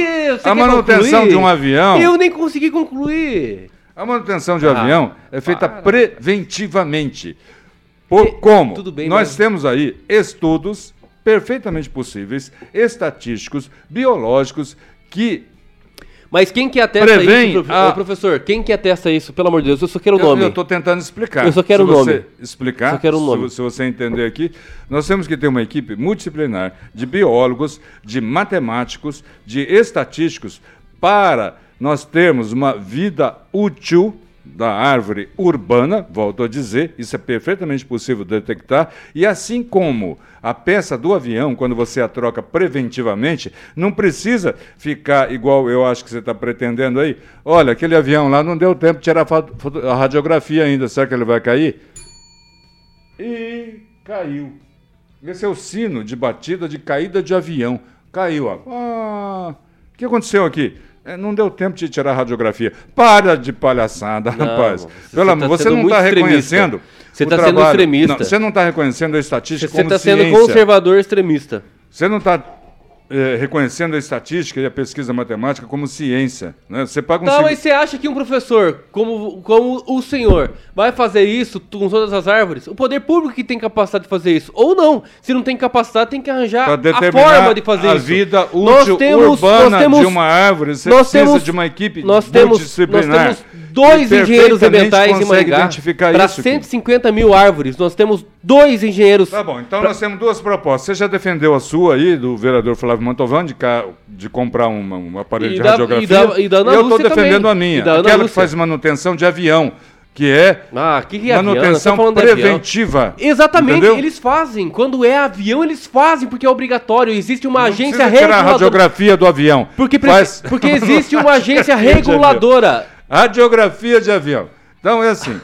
B: a manutenção
A: concluir?
B: de um avião-
A: Eu nem consegui concluir.
B: A manutenção de
A: Ah,
B: avião é feita
A: para.
B: preventivamente. Por, como?
A: tudo bem,
B: Nós
A: mas-
B: temos aí estudos perfeitamente possíveis, estatísticos, biológicos, que
A: Mas quem que atesta
B: Prevém
A: isso,
B: a-
A: Ô, professor? Quem que atesta isso? Pelo amor de Deus, eu só quero o
B: eu
A: nome.
B: estou tentando explicar.
A: Eu só quero
B: se
A: o
B: você
A: nome.
B: explicar,
A: Só quero o
B: se
A: nome.
B: vo- Se, você entender aqui, nós temos que ter uma equipe multidisciplinar de biólogos, de matemáticos, de estatísticos, para nós termos uma vida útil da árvore urbana, volto a dizer, isso é perfeitamente possível detectar, e assim como a peça do avião, quando você a troca preventivamente, não precisa ficar igual eu acho que você está pretendendo aí. Olha, aquele avião lá não deu tempo de tirar a radiografia ainda, será que ele vai cair? E caiu. Esse é o sino de batida de caída de avião. Caiu, ó. Ah, o que aconteceu aqui? É, não deu tempo de tirar a radiografia. Para de palhaçada,
A: Não,
B: rapaz.
A: você
B: Pelo
A: tá
B: amor, você
A: sendo
B: não está reconhecendo.
A: Você
B: o
A: tá sendo extremista.
B: Não, você não está reconhecendo a estatística
A: Você
B: como
A: está sendo conservador extremista.
B: Você não está reconhecendo a estatística e a pesquisa matemática como ciência. Né? Você paga um seguro-
A: mas você acha que um professor, como, como o senhor, vai fazer isso com todas as árvores? O poder público que tem capacidade de fazer isso. Ou não. Se não tem capacidade, tem que arranjar a forma de fazer
B: a
A: isso.
B: vida útil
A: Nós temos-
B: urbana
A: nós temos-
B: de uma árvore, você
A: nós
B: precisa
A: temos-
B: de uma equipe
A: nós temos, nós
B: multidisciplinar.
A: temos dois engenheiros ambientais em Maringá
B: identificar
A: para
B: isso,
A: 150 mil árvores. Nós temos dois engenheiros.
B: Tá bom, então nós temos duas propostas. Você já defendeu a sua aí, do vereador Flávio Mantovan, de, ca- de comprar uma- um aparelho
A: E
B: de
A: da-
B: radiografia.
A: e da- e da Ana
B: eu estou defendendo
A: também.
B: a minha,
A: E
B: aquela que
A: Lúcia.
B: faz manutenção de avião, que é
A: Ah, que que é? Nós
B: manutenção
A: de avião.
B: preventiva.
A: Exatamente,
B: entendeu?
A: eles fazem. Quando é avião, eles fazem, porque é obrigatório. Existe uma
B: Não
A: agência
B: tirar a
A: reguladora.
B: radiografia do avião.
A: Porque,
B: Faz
A: porque existe uma agência
B: de
A: reguladora.
B: Radiografia de avião. Então é assim.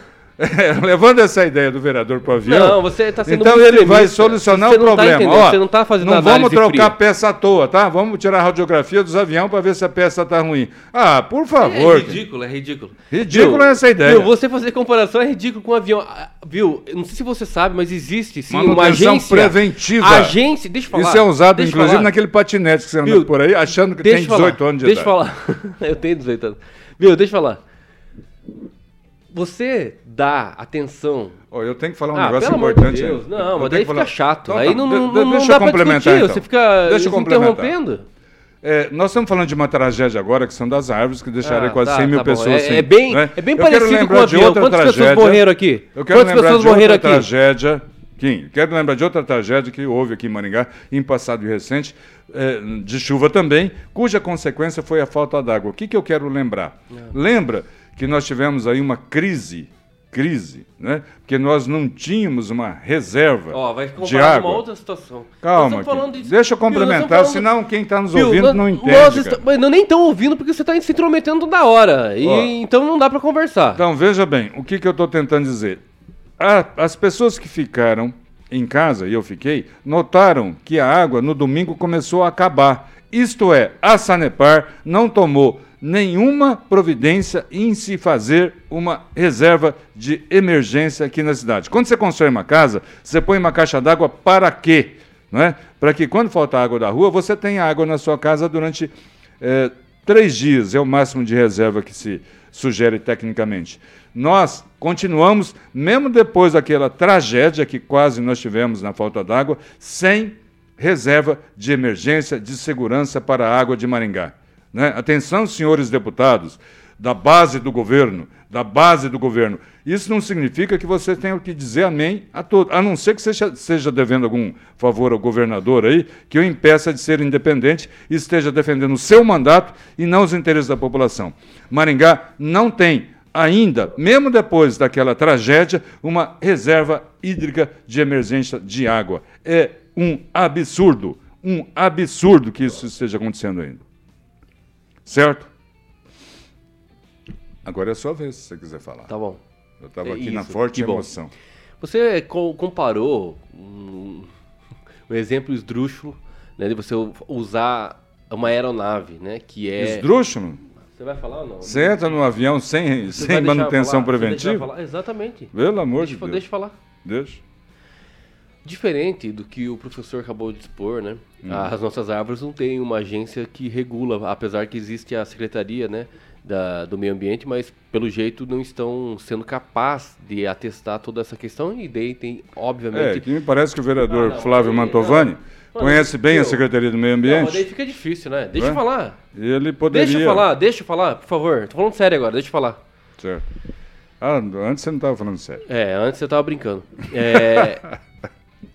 B: Levando essa ideia do vereador para o avião.
A: Não, você tá sendo
B: Então ele vai solucionar
A: Você
B: o
A: não tá
B: problema.
A: entendendo,
B: Ó,
A: você não tá fazendo
B: Não vamos trocar
A: fria.
B: peça à toa, tá? Vamos tirar a radiografia dos aviões para ver se a peça está ruim. Ah, por
A: É
B: favor.
A: ridículo, é ridículo.
B: Ridículo
A: Viu?
B: é essa ideia.
A: Viu, você fazer comparação é ridículo com um avião. Ah, Viu? Eu Não sei se você sabe, mas existe sim uma
B: Manutenção
A: agência.
B: preventiva.
A: Agência, deixa eu falar.
B: Isso é usado,
A: deixa eu
B: inclusive,
A: falar.
B: naquele patinete que você anda
A: Viu?
B: por aí, achando que
A: Deixa
B: tem
A: eu falar,
B: 18 anos de
A: Deixa eu
B: idade.
A: falar. eu tenho 18 anos. Viu? Deixa eu falar. Você dá atenção.
B: Ó, eu tenho que falar um
A: Ah,
B: negócio importante.
A: de. Deus.
B: Eu
A: Não, mas
B: tenho
A: daí fica
B: falar-
A: chato.
B: Então,
A: aí
B: tá,
A: não,
B: de-
A: não,
B: de-
A: não
B: deixa
A: dá
B: eu complementar,
A: discutir.
B: então.
A: Você fica
B: Deixa eu
A: interrompendo.
B: É, nós estamos falando de uma tragédia agora, que são das árvores, que deixaram
A: Ah,
B: quase
A: tá,
B: 100 mil
A: tá bom.
B: pessoas
A: É-
B: sem.
A: é bem-
B: né?
A: é bem
B: Eu
A: parecido com o
B: de
A: avião.
B: outra
A: Quantas pessoas
B: tragédia-
A: morreram aqui?
B: Eu quero
A: Quantas
B: lembrar
A: pessoas
B: de outra
A: morreram aqui?
B: tragédia. Kim, quero lembrar de outra tragédia que houve aqui em Maringá, em passado e recente, é, de chuva também, cuja consequência foi a falta d'água. O que, que eu quero lembrar? Lembra que nós tivemos aí uma crise, crise, né? Porque nós não tínhamos uma reserva
A: Ó, vai
B: de água.
A: uma outra situação.
B: Calma,
A: Nós de-
B: deixa eu
A: nós
B: complementar, senão quem está nos ouvindo
A: nós-
B: não
A: nós
B: entende. cara.
A: Mas não nem estão ouvindo porque você está se intrometendo toda hora. E,
B: Ó.
A: então não dá para conversar.
B: Então, veja bem, o que, que eu estou tentando dizer? As pessoas que ficaram em casa, e eu fiquei, notaram que a água no domingo começou a acabar. Isto é, a Sanepar não tomou nenhuma providência em se fazer uma reserva de emergência aqui na cidade. Quando você constrói uma casa, você põe uma caixa d'água para quê? Não é? Para que quando faltar água da rua, você tenha água na sua casa durante eh, três dias, é o máximo de reserva que se sugere tecnicamente. Nós continuamos, mesmo depois daquela tragédia que quase nós tivemos na falta d'água, sem reserva de emergência de segurança para a água de Maringá. Né? Atenção, senhores deputados, da base do governo, da base do governo. Isso não significa que você tenha que dizer amém a todo, a não ser que seja, seja devendo algum favor ao governador aí, que o impeça de ser independente e esteja defendendo o seu mandato e não os interesses da população. Maringá não tem ainda, mesmo depois daquela tragédia, uma reserva hídrica de emergência de água. É um absurdo, um absurdo que isso esteja acontecendo ainda. Certo? Agora é a sua vez, se você quiser falar.
A: Tá bom.
B: Eu estava
A: É
B: aqui na
A: isso,
B: forte
A: que bom.
B: emoção.
A: Você co- comparou um, um exemplo esdrúxulo, né, de você usar uma aeronave, né, que é...
B: Esdrúxulo?
A: Você vai falar ou não?
B: Você entra no avião sem,
A: Você
B: sem manutenção preventiva?
A: falar? Exatamente.
B: Pelo amor
A: Deixa,
B: de
A: eu-
B: Deus.
A: deixa eu falar.
B: Deixa.
A: Diferente do que o professor acabou de expor, né?
B: Hum.
A: As nossas árvores não têm uma agência que regula, apesar que existe a Secretaria, né, da, do Meio Ambiente, mas pelo jeito não estão sendo capazes de atestar toda essa questão e daí tem,
B: É,
A: obviamente...
B: que me parece que o vereador
A: Ah, não,
B: Flávio Mantovani
A: não.
B: conhece bem a
A: eu-
B: Secretaria do Meio
A: Não, mas daí
B: Ambiente.
A: fica difícil, né? Deixa eu
B: Ué?
A: falar.
B: Ele poderia...
A: Deixa eu falar, deixa eu falar, por favor. Tô falando sério agora, deixa eu falar.
B: Certo. Ah, antes você não estava falando sério.
A: É, antes você tava brincando. É,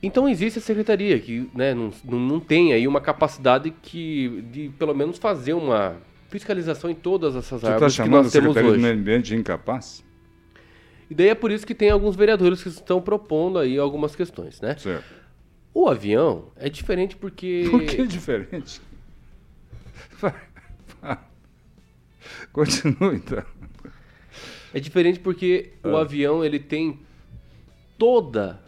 A: então existe a secretaria que né, não, não, tem aí uma capacidade que, de pelo menos fazer uma fiscalização em todas essas
B: Você está
A: árvores que
B: chamando a
A: nós temos
B: Secretaria do
A: hoje.
B: Meio Ambiente de incapaz?
A: E daí é por isso que tem alguns vereadores que estão propondo aí algumas questões, né?
B: Certo.
A: O avião é diferente porque...
B: Por que diferente? Vai, vai. Continua então.
A: É diferente porque o
B: Ah.
A: avião ele tem toda,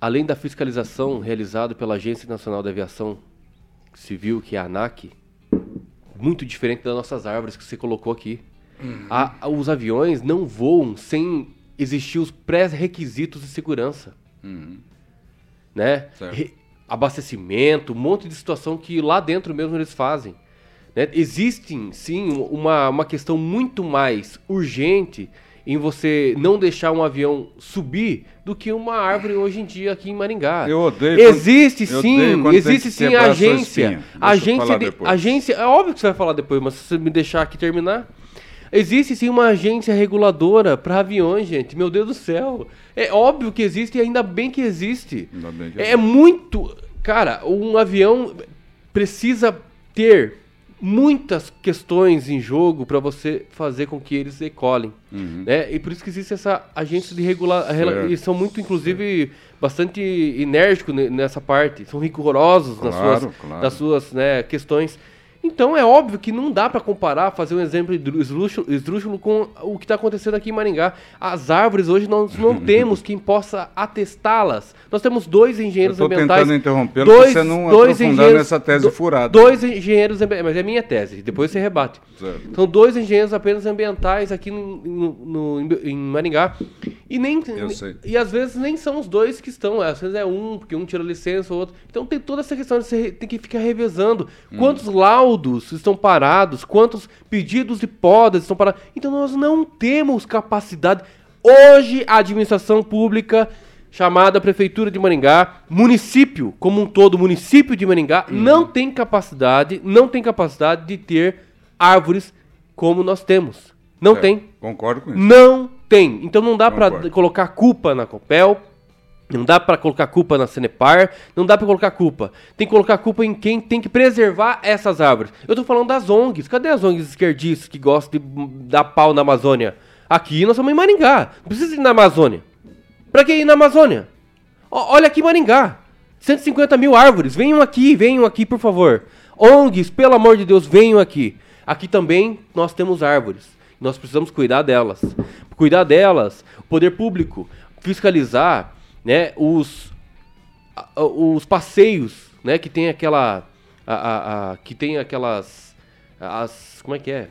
A: além da fiscalização realizada pela Agência Nacional de Aviação Civil, que é a ANAC, muito diferente das nossas árvores que você colocou aqui.
B: Uhum.
A: A- os aviões não voam sem existir os pré-requisitos de segurança, né?
B: Certo.
A: Re- abastecimento, um monte de situação que lá dentro mesmo eles fazem. né? Existem, sim, uma, uma questão muito mais urgente em você não deixar um avião subir do que uma árvore hoje em dia aqui em Maringá.
B: Eu odeio
A: Existe
B: quando- eu
A: sim,
B: odeio
A: existe sim a agência. Agência, de- agência, é óbvio que você vai falar depois, mas se você me deixar aqui terminar, existe sim uma agência reguladora para aviões, gente. Meu Deus do céu. É óbvio que existe e ainda bem que existe.
B: Ainda bem que
A: É muito, cara, um avião precisa ter muitas questões em jogo para você fazer com que eles decolem, né? E por isso que existe essa agência de regular,
B: Certo.
A: e são muito inclusive bastante enérgicos ne- nessa parte, são rigorosos nas
B: Claro,
A: suas
B: claro.
A: nas suas, né, questões. Então é óbvio que não dá para comparar, fazer um exemplo esdrú- esdrúxulo, com o que está acontecendo aqui em Maringá. As árvores hoje nós não temos quem possa atestá-las. Nós temos dois
B: Eu
A: engenheiros
B: estou
A: ambientais.
B: tentando interrompê-lo para
A: dois,
B: você não
A: dois engenheiros-
B: nessa tese
A: do-
B: furada.
A: Dois engenheiros ambientais, mas é minha tese, depois você rebate.
B: Certo.
A: São dois engenheiros apenas ambientais aqui no, no- no- em Maringá. E nem
B: Eu sei.
A: e às vezes nem são os dois que estão, às vezes é um, porque um tira licença, o outro. Então tem toda essa questão de você tem que ficar revezando.
B: Hum.
A: Quantos laudos estão parados? Quantos pedidos de podas estão parados? Então nós não temos capacidade. Hoje a administração pública chamada Prefeitura de Maringá, município como um todo, município de Maringá,
B: Hum.
A: não tem capacidade, não tem capacidade de ter árvores como nós temos. Não tem.
B: Concordo com isso.
A: Não tem. Então não dá
B: Concordo.
A: colocar culpa na Copel, não dá pra colocar culpa na Cenepar, não dá pra colocar culpa. Tem que colocar culpa em quem tem que preservar essas árvores. Eu tô falando das ONGs. Cadê as ONGs esquerdistas que gostam de dar pau na Amazônia? Aqui nós somos em Maringá. Não precisa ir na Amazônia. Pra que ir na Amazônia? Ó, olha aqui Maringá. 150 mil árvores. Venham aqui, venham aqui, por favor. ONGs, pelo amor de Deus, venham aqui. Aqui também nós temos árvores. Nós precisamos cuidar delas. Cuidar delas, o poder público, fiscalizar né, os, os passeios, né, que tem aquela a- a- que tem aquelas as como é que é?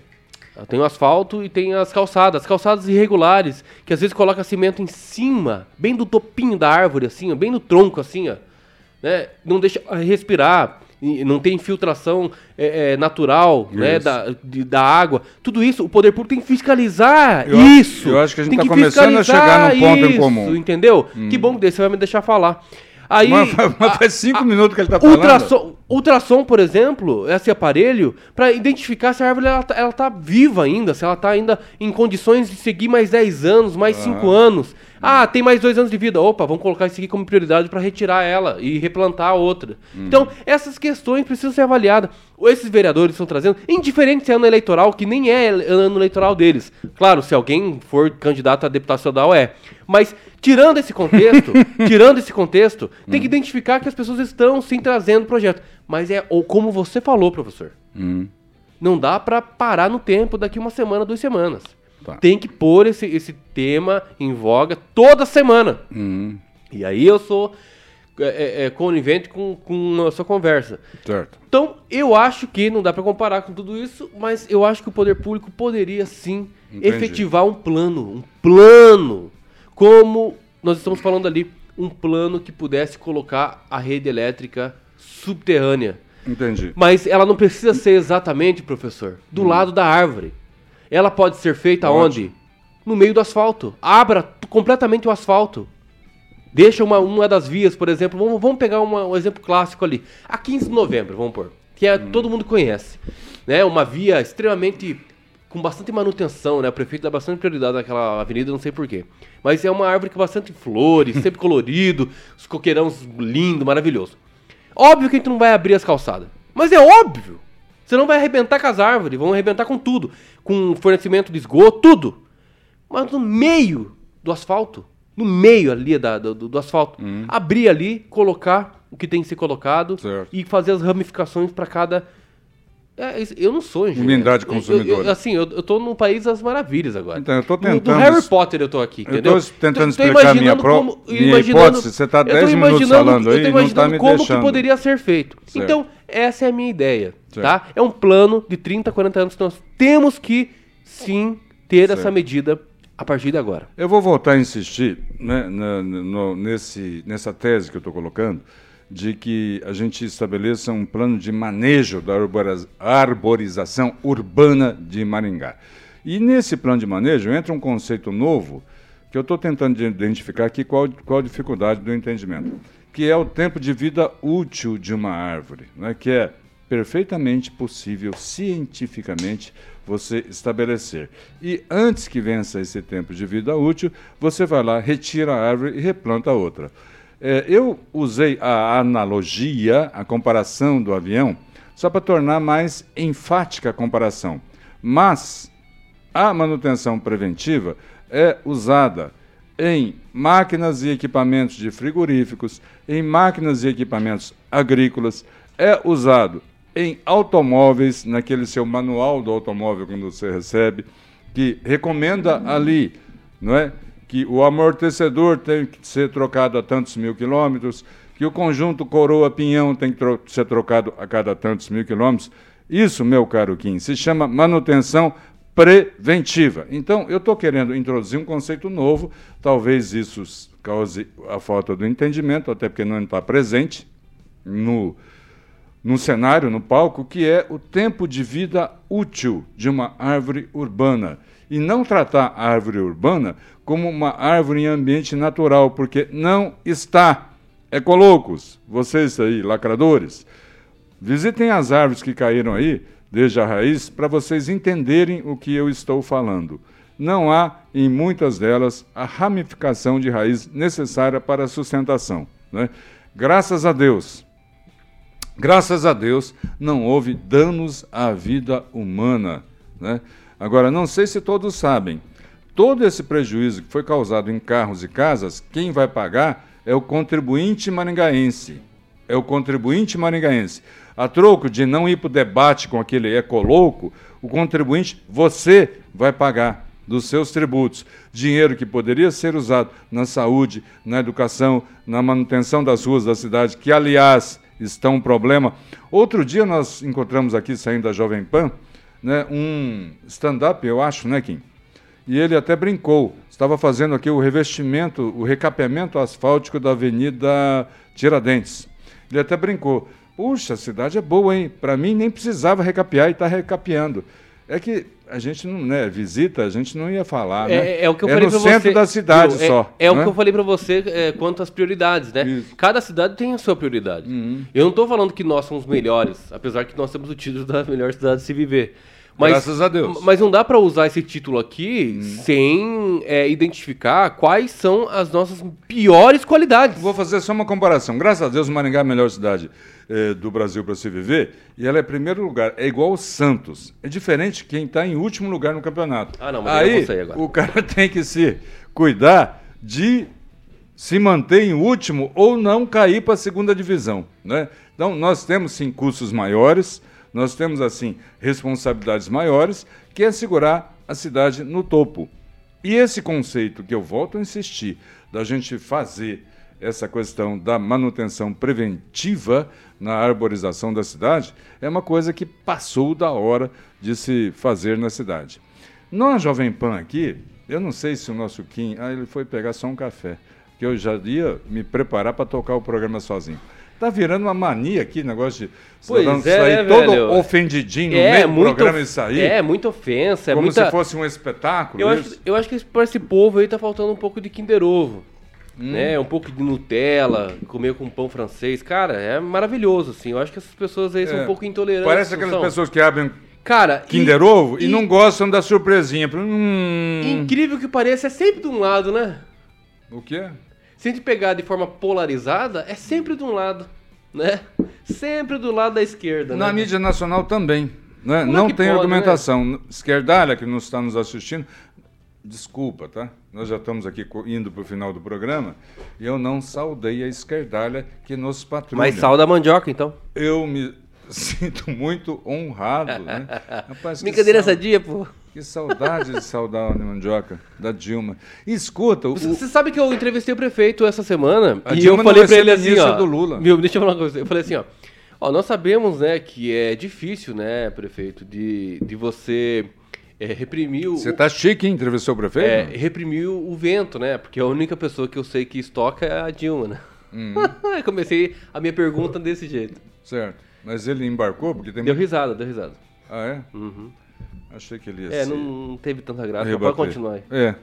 A: Tem o asfalto e tem as calçadas, calçadas irregulares, que às vezes coloca cimento em cima, bem do topinho da árvore assim, ó, bem no tronco assim, ó, né? Não deixa respirar, não tem infiltração é, é, natural, né, da, de- da água. Tudo isso, o poder público tem que fiscalizar
B: Eu
A: isso.
B: eu acho que a gente
A: Tem
B: tá começando a chegar num ponto em
A: isso,
B: comum.
A: Entendeu? Que bom que você vai me deixar falar. Aí,
B: Mas, mas faz cinco
A: a-
B: minutos que ele está falando.
A: ultrassom, ultrassom, por exemplo, esse aparelho, para identificar se a árvore ela, tá- ela tá viva ainda, se ela tá ainda em condições de seguir mais 10 anos, mais 5 anos. Ah, tem mais dois anos de vida. Opa, vamos colocar isso aqui como prioridade para retirar ela e replantar a outra. Então, essas questões precisam ser avaliadas. Esses vereadores estão trazendo, indiferente se é ano eleitoral, que nem é ano eleitoral deles. Claro, se alguém for candidato a deputado estadual, é. Mas, tirando esse contexto, tirando esse contexto, tem que identificar que as pessoas estão sim trazendo projeto. Mas é, ou como você falou, professor, não dá para parar no tempo daqui uma semana, duas semanas.
B: Tá.
A: Tem que pôr esse, esse tema em voga toda semana. E aí eu sou é, é, é, conivente com, com a sua conversa.
B: Certo.
A: Então, eu acho que não dá para comparar com tudo isso, mas eu acho que o poder público poderia sim
B: Entendi.
A: efetivar um plano, um plano, como nós estamos falando ali, um plano que pudesse colocar a rede elétrica subterrânea.
B: Entendi.
A: Mas ela não precisa ser exatamente, professor, do lado da árvore. Ela pode ser feita
B: Ótimo.
A: onde? No meio do asfalto. Abra completamente o asfalto. Deixa uma, uma das vias, por exemplo. Vamos, vamos pegar uma- um exemplo clássico ali. A 15 de novembro, vamos pôr. Que é, todo mundo conhece. Né? Uma via extremamente. com bastante manutenção, né? O prefeito dá bastante prioridade naquela avenida, não sei porquê. Mas é uma árvore com bastante flores, sempre colorido, os coqueirões lindo, maravilhoso. Óbvio que a gente não vai abrir as calçadas. Mas é óbvio. Você não vai arrebentar com as árvores, vão arrebentar com tudo. Com fornecimento de esgoto, tudo. Mas no meio do asfalto, no meio ali da- do, do asfalto, abrir ali, colocar o que tem que ser colocado
B: Certo.
A: e fazer as ramificações para cada. É, eu não sou engenheiro.
B: Unidade
A: Eu- eu-
B: consumidora.
A: eu- assim, eu, eu tô num país das maravilhas agora.
B: Então, eu tô
A: Do- do,
B: tentando
A: Harry Potter eu tô aqui,
B: Eu
A: entendeu?
B: tô tentando
A: Tô-
B: explicar a minha
A: imaginando
B: pro-
A: como-
B: minha
A: imaginando-
B: hipótese. Você tá
A: eu tô
B: 10 minutos
A: imaginando-
B: falando aí
A: Eu tô
B: e não tá
A: imaginando
B: me
A: como
B: deixando.
A: que poderia ser feito.
B: Certo.
A: Então, essa é a minha ideia,
B: Certo.
A: tá? É um plano de 30, 40 anos que nós temos que, sim, ter essa
B: Certo.
A: medida a partir de agora.
B: Eu vou voltar a insistir né, na- no- nesse, nessa tese que eu estou colocando, de que a gente estabeleça um plano de manejo da arboriza- arborização urbana de Maringá. E nesse plano de manejo entra um conceito novo que eu estou tentando de- identificar aqui qual, qual a dificuldade do entendimento, que é o tempo de vida útil de uma árvore, né, que é perfeitamente possível, cientificamente, você estabelecer. E antes que vença esse tempo de vida útil, você vai lá, retira a árvore e replanta outra. É, eu usei a analogia, a comparação do avião, só para tornar mais enfática a comparação. Mas a manutenção preventiva é usada em máquinas e equipamentos de frigoríficos, em máquinas e equipamentos agrícolas, é usado em automóveis, naquele seu manual do automóvel quando você recebe, que recomenda ali, não é? Que o amortecedor tem que ser trocado a tantos mil quilômetros, que o conjunto coroa-pinhão tem que tro ser trocado a cada tantos mil quilômetros. Isso, meu caro Kim, se chama manutenção preventiva. Então, eu estou querendo introduzir um conceito novo, talvez isso cause a falta do entendimento, até porque não está presente no, no cenário, no palco, que é o tempo de vida útil de uma árvore urbana. E não tratar a árvore urbana como uma árvore em ambiente natural, porque não está. Ecolocos, vocês aí, lacradores, visitem as árvores que caíram aí, desde a raiz, para vocês entenderem o que eu estou falando. Não há, em muitas delas, a ramificação de raiz necessária para a sustentação. né? Graças a Deus, graças a Deus, não houve danos à vida humana. Né? Agora, não sei se todos sabem, todo esse prejuízo que foi causado em carros e casas, quem vai pagar é o contribuinte maringaense. É o contribuinte maringaense. A troco de não ir para o debate com aquele ecolouco, o contribuinte, você vai pagar dos seus tributos. Dinheiro que poderia ser usado na saúde, na educação, na manutenção das ruas da cidade, que, aliás, estão um problema. Outro dia nós encontramos aqui, saindo da Jovem Pan, né, um stand-up, eu acho, né, Kim? E ele até brincou. Estava fazendo aqui o revestimento, o recapeamento asfáltico da Avenida Tiradentes. Ele até brincou. Puxa, a cidade é boa, hein? Para mim nem precisava recapear e está recapeando. É que a gente não, né, visita, a gente não ia falar,
A: É,
B: né?
A: é o que eu
B: é
A: falei
B: no centro
A: você.
B: da cidade
A: Viu? É-
B: só.
A: É, o
B: né?
A: que eu falei pra você é, quanto às prioridades, né?
B: Isso.
A: Cada cidade tem a sua prioridade.
B: Uhum.
A: Eu não tô falando que nós somos melhores, apesar que nós temos o título da melhor cidade de se viver. Mas,
B: Graças a Deus.
A: Mas não dá pra usar esse título aqui sem é, identificar quais são as nossas piores qualidades.
B: Vou fazer só uma comparação. Graças a Deus, Maringá é a melhor cidade eh, do Brasil para se viver e ela é primeiro lugar. É igual o Santos. É diferente quem está em último lugar no campeonato.
A: Ah, não, mas aí eu
B: aí
A: vou sair agora.
B: o cara tem que se cuidar de se manter em último ou não cair para a segunda divisão. Né? Então, nós temos sim custos maiores, nós temos assim responsabilidades maiores, que é segurar a cidade no topo. E esse conceito que eu volto a insistir, da gente fazer essa questão da manutenção preventiva na arborização da cidade, é uma coisa que passou da hora de se fazer na cidade. Nós, Jovem Pan aqui, eu não sei se o nosso Kim. Ah, ele foi pegar só um café. Que eu já ia me preparar para tocar o programa sozinho. Tá virando uma mania aqui, negócio de
A: Pois é,
B: sair
A: né,
B: todo
A: velho?
B: ofendidinho no meio do programa e sair.
A: É, muita ofensa, é
B: como
A: muita...
B: se fosse um espetáculo.
A: Eu acho, eu acho que para esse povo aí tá faltando um pouco de Kinder Ovo.
B: Hum.
A: Né? Um pouco de Nutella, comer com pão francês. Cara, é maravilhoso, assim. Eu acho que essas pessoas aí são
B: É.
A: um pouco intolerantes.
B: Parece aquelas
A: são?
B: pessoas que abrem
A: Cara, e-
B: Kinder Ovo e,
A: e-
B: não gostam da surpresinha. Hum,
A: Incrível que pareça, é sempre de um lado, né?
B: O quê?
A: Se a gente pegar de forma polarizada, é sempre de um lado, né? Sempre do lado da esquerda,
B: Na
A: né?
B: mídia nacional também. Né?
A: Como é
B: Não
A: que
B: tem
A: pode,
B: argumentação. Esquerdalha, que não está nos assistindo, desculpa, tá? Nós já estamos aqui indo para o final do programa e eu não saudei a esquerdalha que nos patrulha.
A: Mas sal da mandioca, então.
B: Eu me sinto muito honrado, né? Rapaz,
A: Brincadeira sadia, pô.
B: Que saudade de saudar a mandioca da Dilma. E escuta, o,
A: Você sabe que eu entrevistei o prefeito essa semana
B: A
A: e
B: Dilma
A: eu falei
B: ser
A: ele assim, ó.
B: do Lula.
A: Meu, deixa eu falar uma coisa. Eu falei assim, ó. Ó, nós sabemos, né, que é difícil, né, prefeito, de, de você é, reprimir o.
B: você tá chique, hein? Entrevistou o prefeito?
A: é, reprimir o vento, né? Porque a única pessoa que eu sei que estoca é a Dilma, né?
B: Uhum.
A: Comecei a minha pergunta desse jeito.
B: Certo. Mas ele embarcou porque tem
A: Deu risada, deu risada.
B: Ah, é?
A: Uhum.
B: Achei que ele ia
A: É,
B: se
A: não, teve tanta graça. Pode continuar aí.
B: É.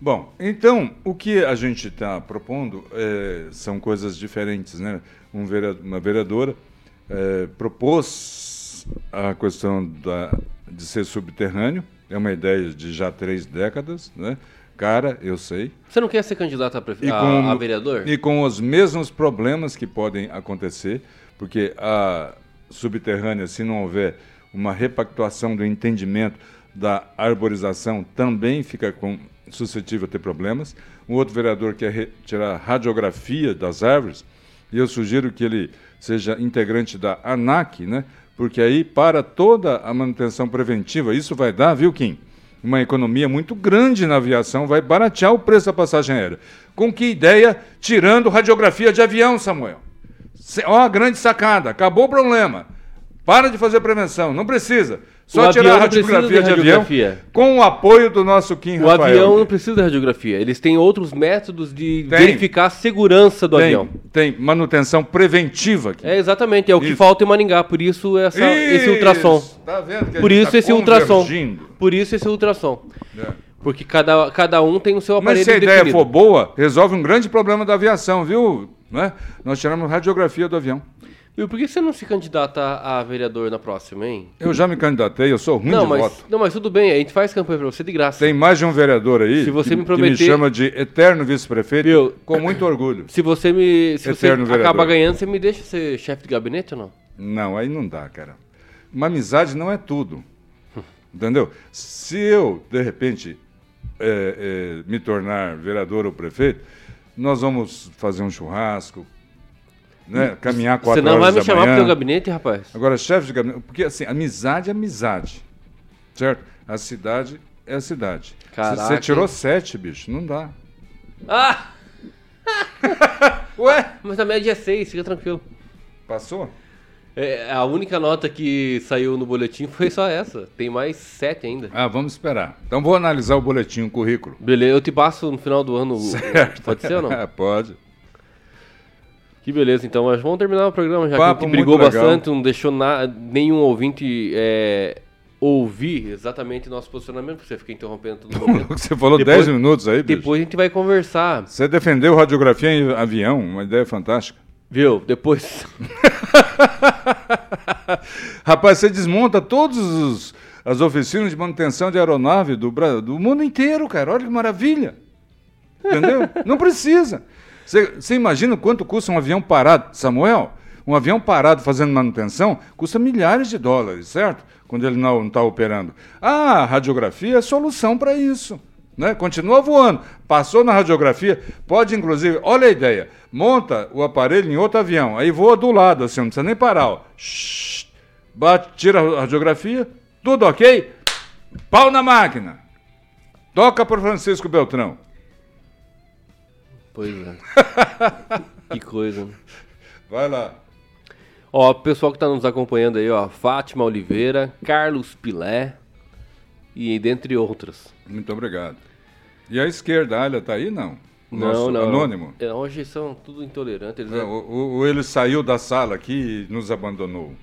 B: Bom, então, o que a gente está propondo é, são coisas diferentes, né? Um vereador, uma vereadora é, propôs a questão da, de ser subterrâneo, é uma ideia de já três décadas, né? Cara, eu sei.
A: Você não quer ser candidato a, prefe...
B: E
A: a-
B: com-
A: a vereador?
B: E com os mesmos problemas que podem acontecer, porque a subterrânea, se não houver uma repactuação do entendimento da arborização, também fica com, suscetível a ter problemas. Um outro vereador quer tirar radiografia das árvores, e eu sugiro que ele seja integrante da ANAC, né? porque aí, para toda a manutenção preventiva, isso vai dar, viu, Kim? uma economia muito grande na aviação, vai baratear o preço da passagem aérea. Com que ideia? Tirando radiografia de avião, Samuel. Ó, a grande sacada, acabou o problema. Para de fazer prevenção, não precisa. Só
A: O
B: tirar a radiografia
A: de
B: de, avião
A: radiografia.
B: com o apoio do nosso Kim
A: O
B: Rafael.
A: avião não precisa de radiografia. Eles têm outros métodos de
B: Tem.
A: verificar a segurança do
B: tem,
A: avião.
B: tem manutenção preventiva aqui.
A: É, exatamente. É o que
B: Isso.
A: falta em Maringá. Por isso essa, esse
B: Isso,
A: ultrassom.
B: Tá vendo que
A: Por isso
B: tá
A: esse ultrassom. Por isso esse ultrassom.
B: É.
A: Porque cada, cada um tem o seu aparelho
B: Mas se a ideia
A: definido.
B: for boa, resolve um grande problema da aviação, viu? Né? Nós tiramos radiografia do avião.
A: E por que você não se candidata a vereador na próxima, hein?
B: Eu já me candidatei, eu sou ruim
A: não,
B: de
A: mas,
B: voto.
A: não, mas tudo bem. A gente faz campanha pra você de graça.
B: Tem mais de um vereador aí
A: Se você
B: que,
A: me
B: que me
A: prometer-
B: chama de eterno vice-prefeito com muito orgulho.
A: Se você me. Se você
B: Eterno vereador.
A: acaba ganhando, você me deixa ser chefe de gabinete ou não?
B: Não, aí não dá, cara. Uma amizade não é tudo. Entendeu? Se eu, de repente, é, é, me tornar vereador ou prefeito, nós vamos fazer um churrasco, né? caminhar quatro
A: Você não vai
B: horas
A: me chamar pro
B: manhã.
A: teu gabinete, rapaz?
B: Agora, chefe de gabinete, porque assim, amizade é amizade, certo? A cidade é a cidade.
A: Caraca,
B: Você tirou sete, bicho, não dá.
A: Ah!
B: Ué?
A: Mas a média é 6, fica tranquilo.
B: Passou?
A: É, a única nota que saiu no boletim foi só essa. Tem mais 7 ainda.
B: Ah, vamos esperar. Então vou analisar o boletim, o currículo.
A: Beleza, eu te passo no final do ano. o-
B: Certo.
A: Pode ser ou não?
B: Pode.
A: Que beleza, então. Mas vamos terminar o programa já
B: Papo
A: que a gente brigou bastante, não deixou na, nenhum ouvinte é, ouvir exatamente nosso posicionamento, porque você fica interrompendo todo.
B: Você falou
A: Depois-
B: 10 minutos aí, bicho.
A: Depois a gente vai conversar,
B: Você defendeu radiografia em avião, uma ideia fantástica.
A: viu? Depois.
B: Rapaz, você desmonta todas os- as oficinas de manutenção de aeronave do, do mundo inteiro, cara. Olha que maravilha. Entendeu? Não precisa. Você, imagina quanto custa um avião parado, Samuel? Um avião parado fazendo manutenção custa milhares de dólares, certo? Quando ele não está operando. Ah, a radiografia é solução para isso. Né? Continua voando. Passou na radiografia, pode inclusive, olha a ideia, monta o aparelho em outro avião, aí voa do lado, assim, não precisa nem parar. Ó. Shhh, bate, tira a radiografia, tudo ok? Pau na máquina. Toca para Francisco Beltrão.
A: Pois é. que coisa.
B: Vai lá.
A: Ó, o pessoal que tá nos acompanhando aí, ó, Fátima Oliveira, Carlos Pilé e dentre outros.
B: Muito obrigado. E a esquerda, a Alia, tá aí, não?
A: Não, não.
B: Anônimo?
A: É, hoje são tudo intolerantes. Eles,
B: Não, o, o- ele saiu da sala aqui e nos abandonou.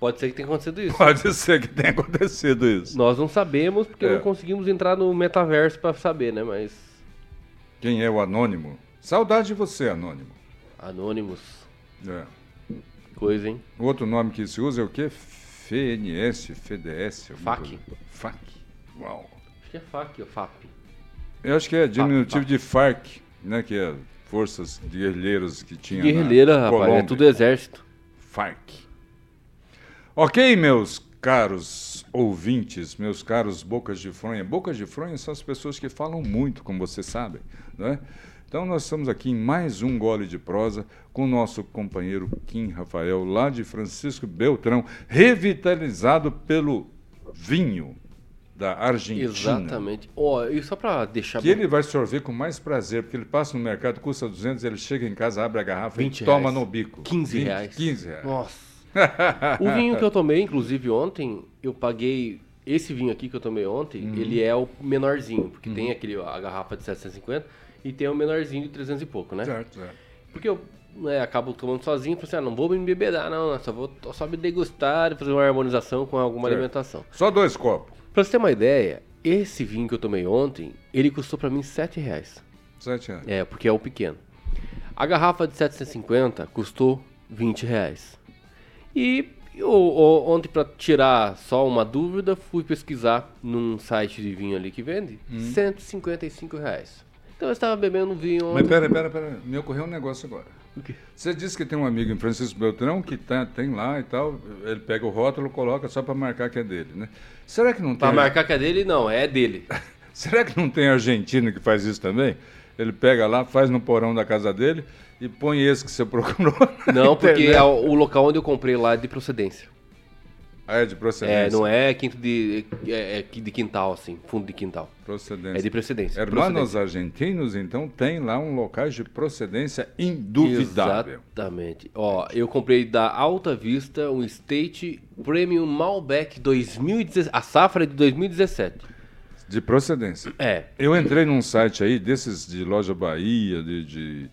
A: Pode ser que tenha acontecido isso.
B: Pode ser que tenha acontecido isso.
A: Nós não sabemos porque
B: É.
A: não conseguimos entrar no metaverso pra saber, né? Mas
B: Quem é o Anônimo? Saudade de você, Anônimo.
A: Anônimos,
B: É.
A: coisa, hein?
B: O outro nome que se usa é o quê? FNS, FDS?
A: FAC.
B: FAC. Uau.
A: Acho que é FAC ou FAP.
B: Eu acho que é diminutivo
A: FAC.
B: de FARC, né? Que é Forças de Guerrilheiros que tinha
A: Guerrilheira, rapaz,
B: Colômbia.
A: é tudo exército.
B: FARC. Ok, meus caros ouvintes, meus caros bocas de fronha. Bocas de fronha são as pessoas que falam muito, como vocês sabem, né? Então nós estamos aqui em mais um gole de prosa com o nosso companheiro Kim Rafael, lá de Francisco Beltrão, revitalizado pelo vinho da Argentina.
A: Exatamente. Ó, e só pra deixar
B: Que ele vai sorver com mais prazer, porque ele passa no mercado, custa 200, ele chega em casa, abre a garrafa
A: 20
B: e toma
A: reais.
B: no bico.
A: 15
B: 20,
A: reais.
B: 15 reais.
A: Nossa. O vinho que eu tomei, inclusive, ontem, eu paguei. Esse vinho aqui que eu tomei ontem,
B: Uhum.
A: ele é o menorzinho, porque tem aquele, a garrafa de 750 e tem o menorzinho de 300 e pouco, né?
B: Certo, certo.
A: Porque eu né, acabo tomando sozinho, falei assim, ah, não vou me embebedar, não, só vou só me degustar e fazer uma harmonização com alguma
B: Certo.
A: alimentação.
B: Só dois copos.
A: Pra você ter uma ideia, esse vinho que eu tomei ontem, ele custou pra mim 7 reais.
B: Sete reais.
A: É, porque é o pequeno. A garrafa de 750 custou 20 reais. E eu, ontem, pra tirar só uma dúvida, fui pesquisar num site de vinho ali que vende,
B: Hum.
A: 155 reais. Então eu estava bebendo um vinho
B: Mas pera, pera, pera. Me ocorreu um negócio agora. Você disse que tem um amigo em Francisco Beltrão que tá, tem lá e tal. Ele pega o rótulo, coloca só para marcar que é dele, né? Será que não tem?
A: Pra marcar que é dele, não, é dele.
B: Será que não tem argentino que faz isso também? Ele pega lá, faz no porão da casa dele e põe esse que você procurou.
A: Não, porque é o local onde eu comprei lá é de procedência.
B: Ah, é de procedência.
A: É, não é quinto de, é, é de quintal, assim, fundo de quintal.
B: Procedência.
A: É de procedência.
B: Hermanos argentinos, então, tem lá um locais de procedência induvidável.
A: Exatamente. Ó, eu comprei da Alta Vista um State Premium Malbec 2017. A safra é de 2017.
B: De procedência.
A: É.
B: Eu entrei num site aí, desses de loja Bahia, de, de,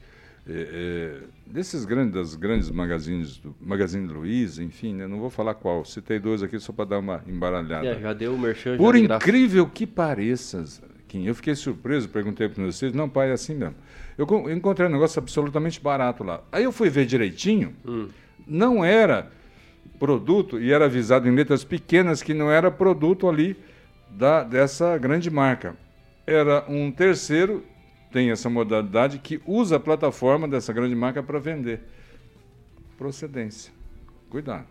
B: eh, eh, desses grandes, das grandes magazines, do Magazine Luiza, enfim, né? não vou falar qual. Citei dois aqui só para dar uma embaralhada.
A: É, já deu o merchan,
B: Por incrível que pareça, Kim, eu fiquei surpreso, perguntei para meus filhos, não, pai, é assim mesmo. Eu encontrei um negócio absolutamente barato lá. Aí eu fui ver direitinho,
A: Hum.
B: não era produto, e era avisado em letras pequenas que não era produto ali da, dessa grande marca. Era um terceiro, tem essa modalidade, que usa a plataforma dessa grande marca para vender. Procedência. Cuidado.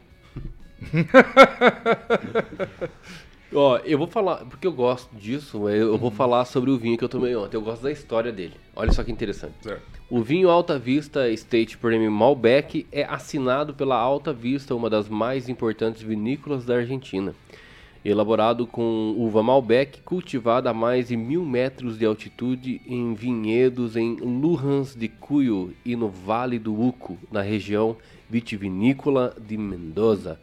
A: Ó, eu vou falar, porque eu gosto disso, eu vou falar sobre o vinho que eu tomei ontem. Eu gosto da história dele. Olha só que interessante.
B: Certo.
A: O vinho Alta Vista State Premium Malbec é assinado pela Alta Vista, uma das mais importantes vinícolas da Argentina. Elaborado com uva Malbec, cultivada a mais de mil metros de altitude em vinhedos em Lujans de Cuyo e no Vale do Uco, na região vitivinícola de Mendoza.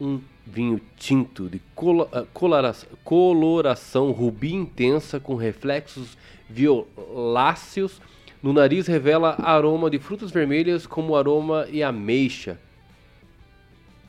A: Um vinho tinto de ah, colora- coloração rubi intensa com reflexos violáceos. No nariz revela aroma de frutas vermelhas como aroma e ameixa.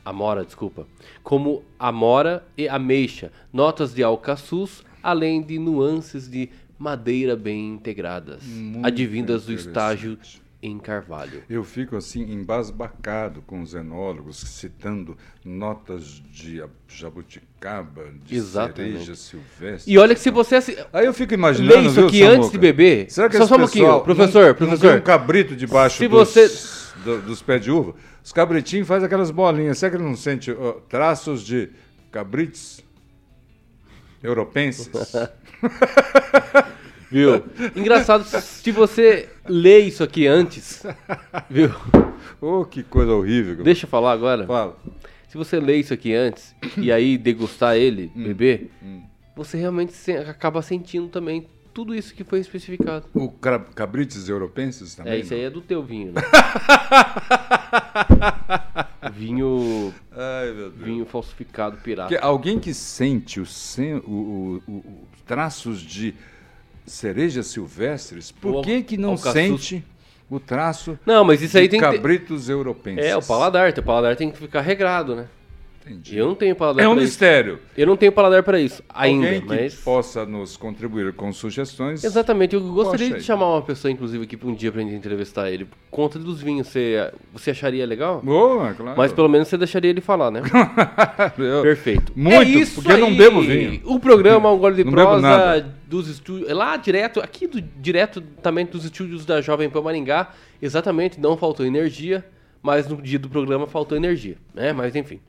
A: Amora, desculpa, como amora e ameixa, notas de alcaçuz, além de nuances de madeira bem integradas,
B: Muito
A: advindas do estágio em carvalho.
B: Eu fico assim embasbacado com os enólogos citando notas de jabuticaba, de
A: Exatamente.
B: cereja silvestre.
A: E olha que se você assi-
B: Aí eu fico imaginando,
A: lê isso
B: viu,
A: aqui
B: Samuca?
A: antes de beber,
B: Será que
A: só só um pouquinho, professor,
B: não, Não
A: professor.
B: tem um cabrito debaixo
A: Se
B: dos,
A: você-
B: do- dos pés de uva? Os cabritinhos fazem aquelas bolinhas. Será que ele não sente ó, traços de cabritos europenses?
A: Viu? Engraçado, se você lê isso aqui antes, viu?
B: oh, que coisa horrível.
A: Deixa eu falar agora.
B: Fala.
A: Se você lê isso aqui antes e aí degustar ele,
B: Hum.
A: beber, você realmente acaba sentindo também tudo isso que foi especificado.
B: O cabritos europenses também?
A: É, isso aí é do teu vinho, né? vinho,
B: Ai, meu Deus.
A: vinho falsificado pirata.
B: Porque alguém que sente o, sen- o- o- o- os traços de cerejas silvestres, por que, que não sente o traço
A: Não, mas isso aí
B: de
A: tem que
B: cabritos europenses?
A: É, o paladar. Teu paladar tem que ficar regrado, né?
B: Entendi.
A: Eu não tenho paladar
B: É um
A: pra isso.
B: mistério.
A: Eu não tenho paladar pra isso ainda,
B: Alguém que
A: mas...
B: possa nos contribuir com sugestões.
A: Exatamente, eu gostaria
B: Poxa
A: de
B: aí.
A: chamar uma pessoa, inclusive, aqui pra um dia pra gente entrevistar ele. Por conta dos vinhos, você, você acharia legal?
B: Boa, claro.
A: Mas pelo menos você deixaria ele falar, né?
B: Eu-
A: Perfeito.
B: Muito,
A: É isso
B: porque eu não
A: aí.
B: bebo vinho.
A: O programa Um Gole de
B: Não
A: Prosa dos estúdios. Lá direto, aqui do, direto também dos estúdios da Jovem Pan Maringá. Exatamente, não faltou energia, mas no dia do programa faltou energia, né? Mas enfim.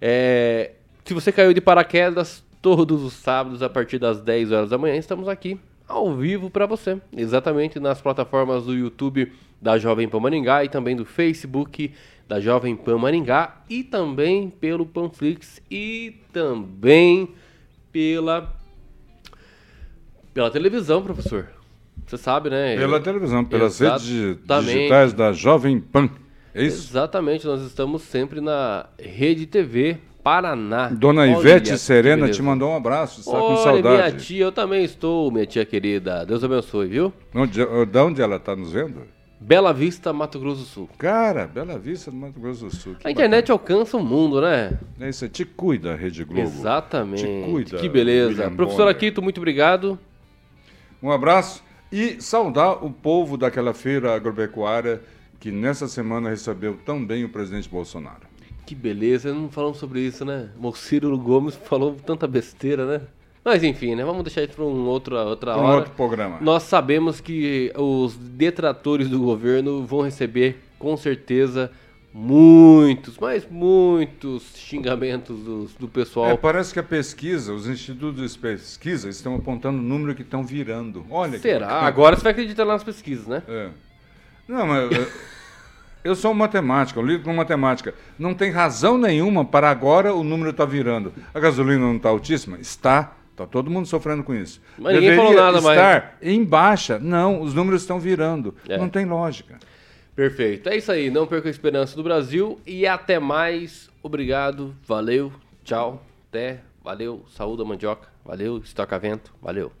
A: É, se você caiu de paraquedas, todos os sábados, a partir das 10 horas da manhã, estamos aqui ao vivo para você. Exatamente nas plataformas do YouTube da Jovem Pan Maringá e também do Facebook da Jovem Pan Maringá e também pelo Panflix e também pela pela televisão, professor. Você sabe, né?
B: Pela televisão, pelas redes digitais da Jovem Pan. É isso?
A: Exatamente, nós estamos sempre na Rede TV Paraná.
B: Dona
A: Olha
B: Ivete Serena te mandou um abraço, está com saudade.
A: minha tia, eu também estou, minha tia querida. Deus abençoe, viu?
B: Onde, de onde ela está nos vendo?
A: Bela Vista, Mato Grosso do Sul.
B: Cara, Bela Vista do Mato Grosso do Sul. que
A: A internet alcança o mundo, né?
B: bacana. É isso, aí, te cuida, Rede Globo.
A: Exatamente.
B: Te cuida,
A: que beleza. Professor. Aquito, muito obrigado.
B: Um abraço e saudar o povo daquela feira agropecuária que nessa semana recebeu tão bem o presidente Bolsonaro.
A: Que beleza, não falamos sobre isso, né? O Ciro Gomes falou tanta besteira, né? Mas enfim, né? Vamos deixar isso para um outro, outra
B: um
A: hora.
B: outro programa.
A: Nós sabemos que os detratores do governo vão receber, com certeza, muitos, mas muitos xingamentos do, do pessoal.
B: É, parece que a pesquisa, os institutos de pesquisa estão apontando o número que estão virando. Olha que
A: Será?
B: bacana.
A: Agora você vai acreditar nas pesquisas, né?
B: É. Não, mas eu, eu sou um matemático, eu lido com matemática. Não tem razão nenhuma para agora o número estar virando. A gasolina não está altíssima? Está. Está todo mundo sofrendo com isso.
A: Mas ninguém falou nada mais.
B: estar em baixa. Não, os números estão virando.
A: É.
B: Não tem lógica.
A: Perfeito. É isso aí. Não perca a esperança do Brasil. E até mais. Obrigado. Valeu. Tchau. Até. Valeu. Saúde a mandioca. Valeu. Estoca vento. Valeu.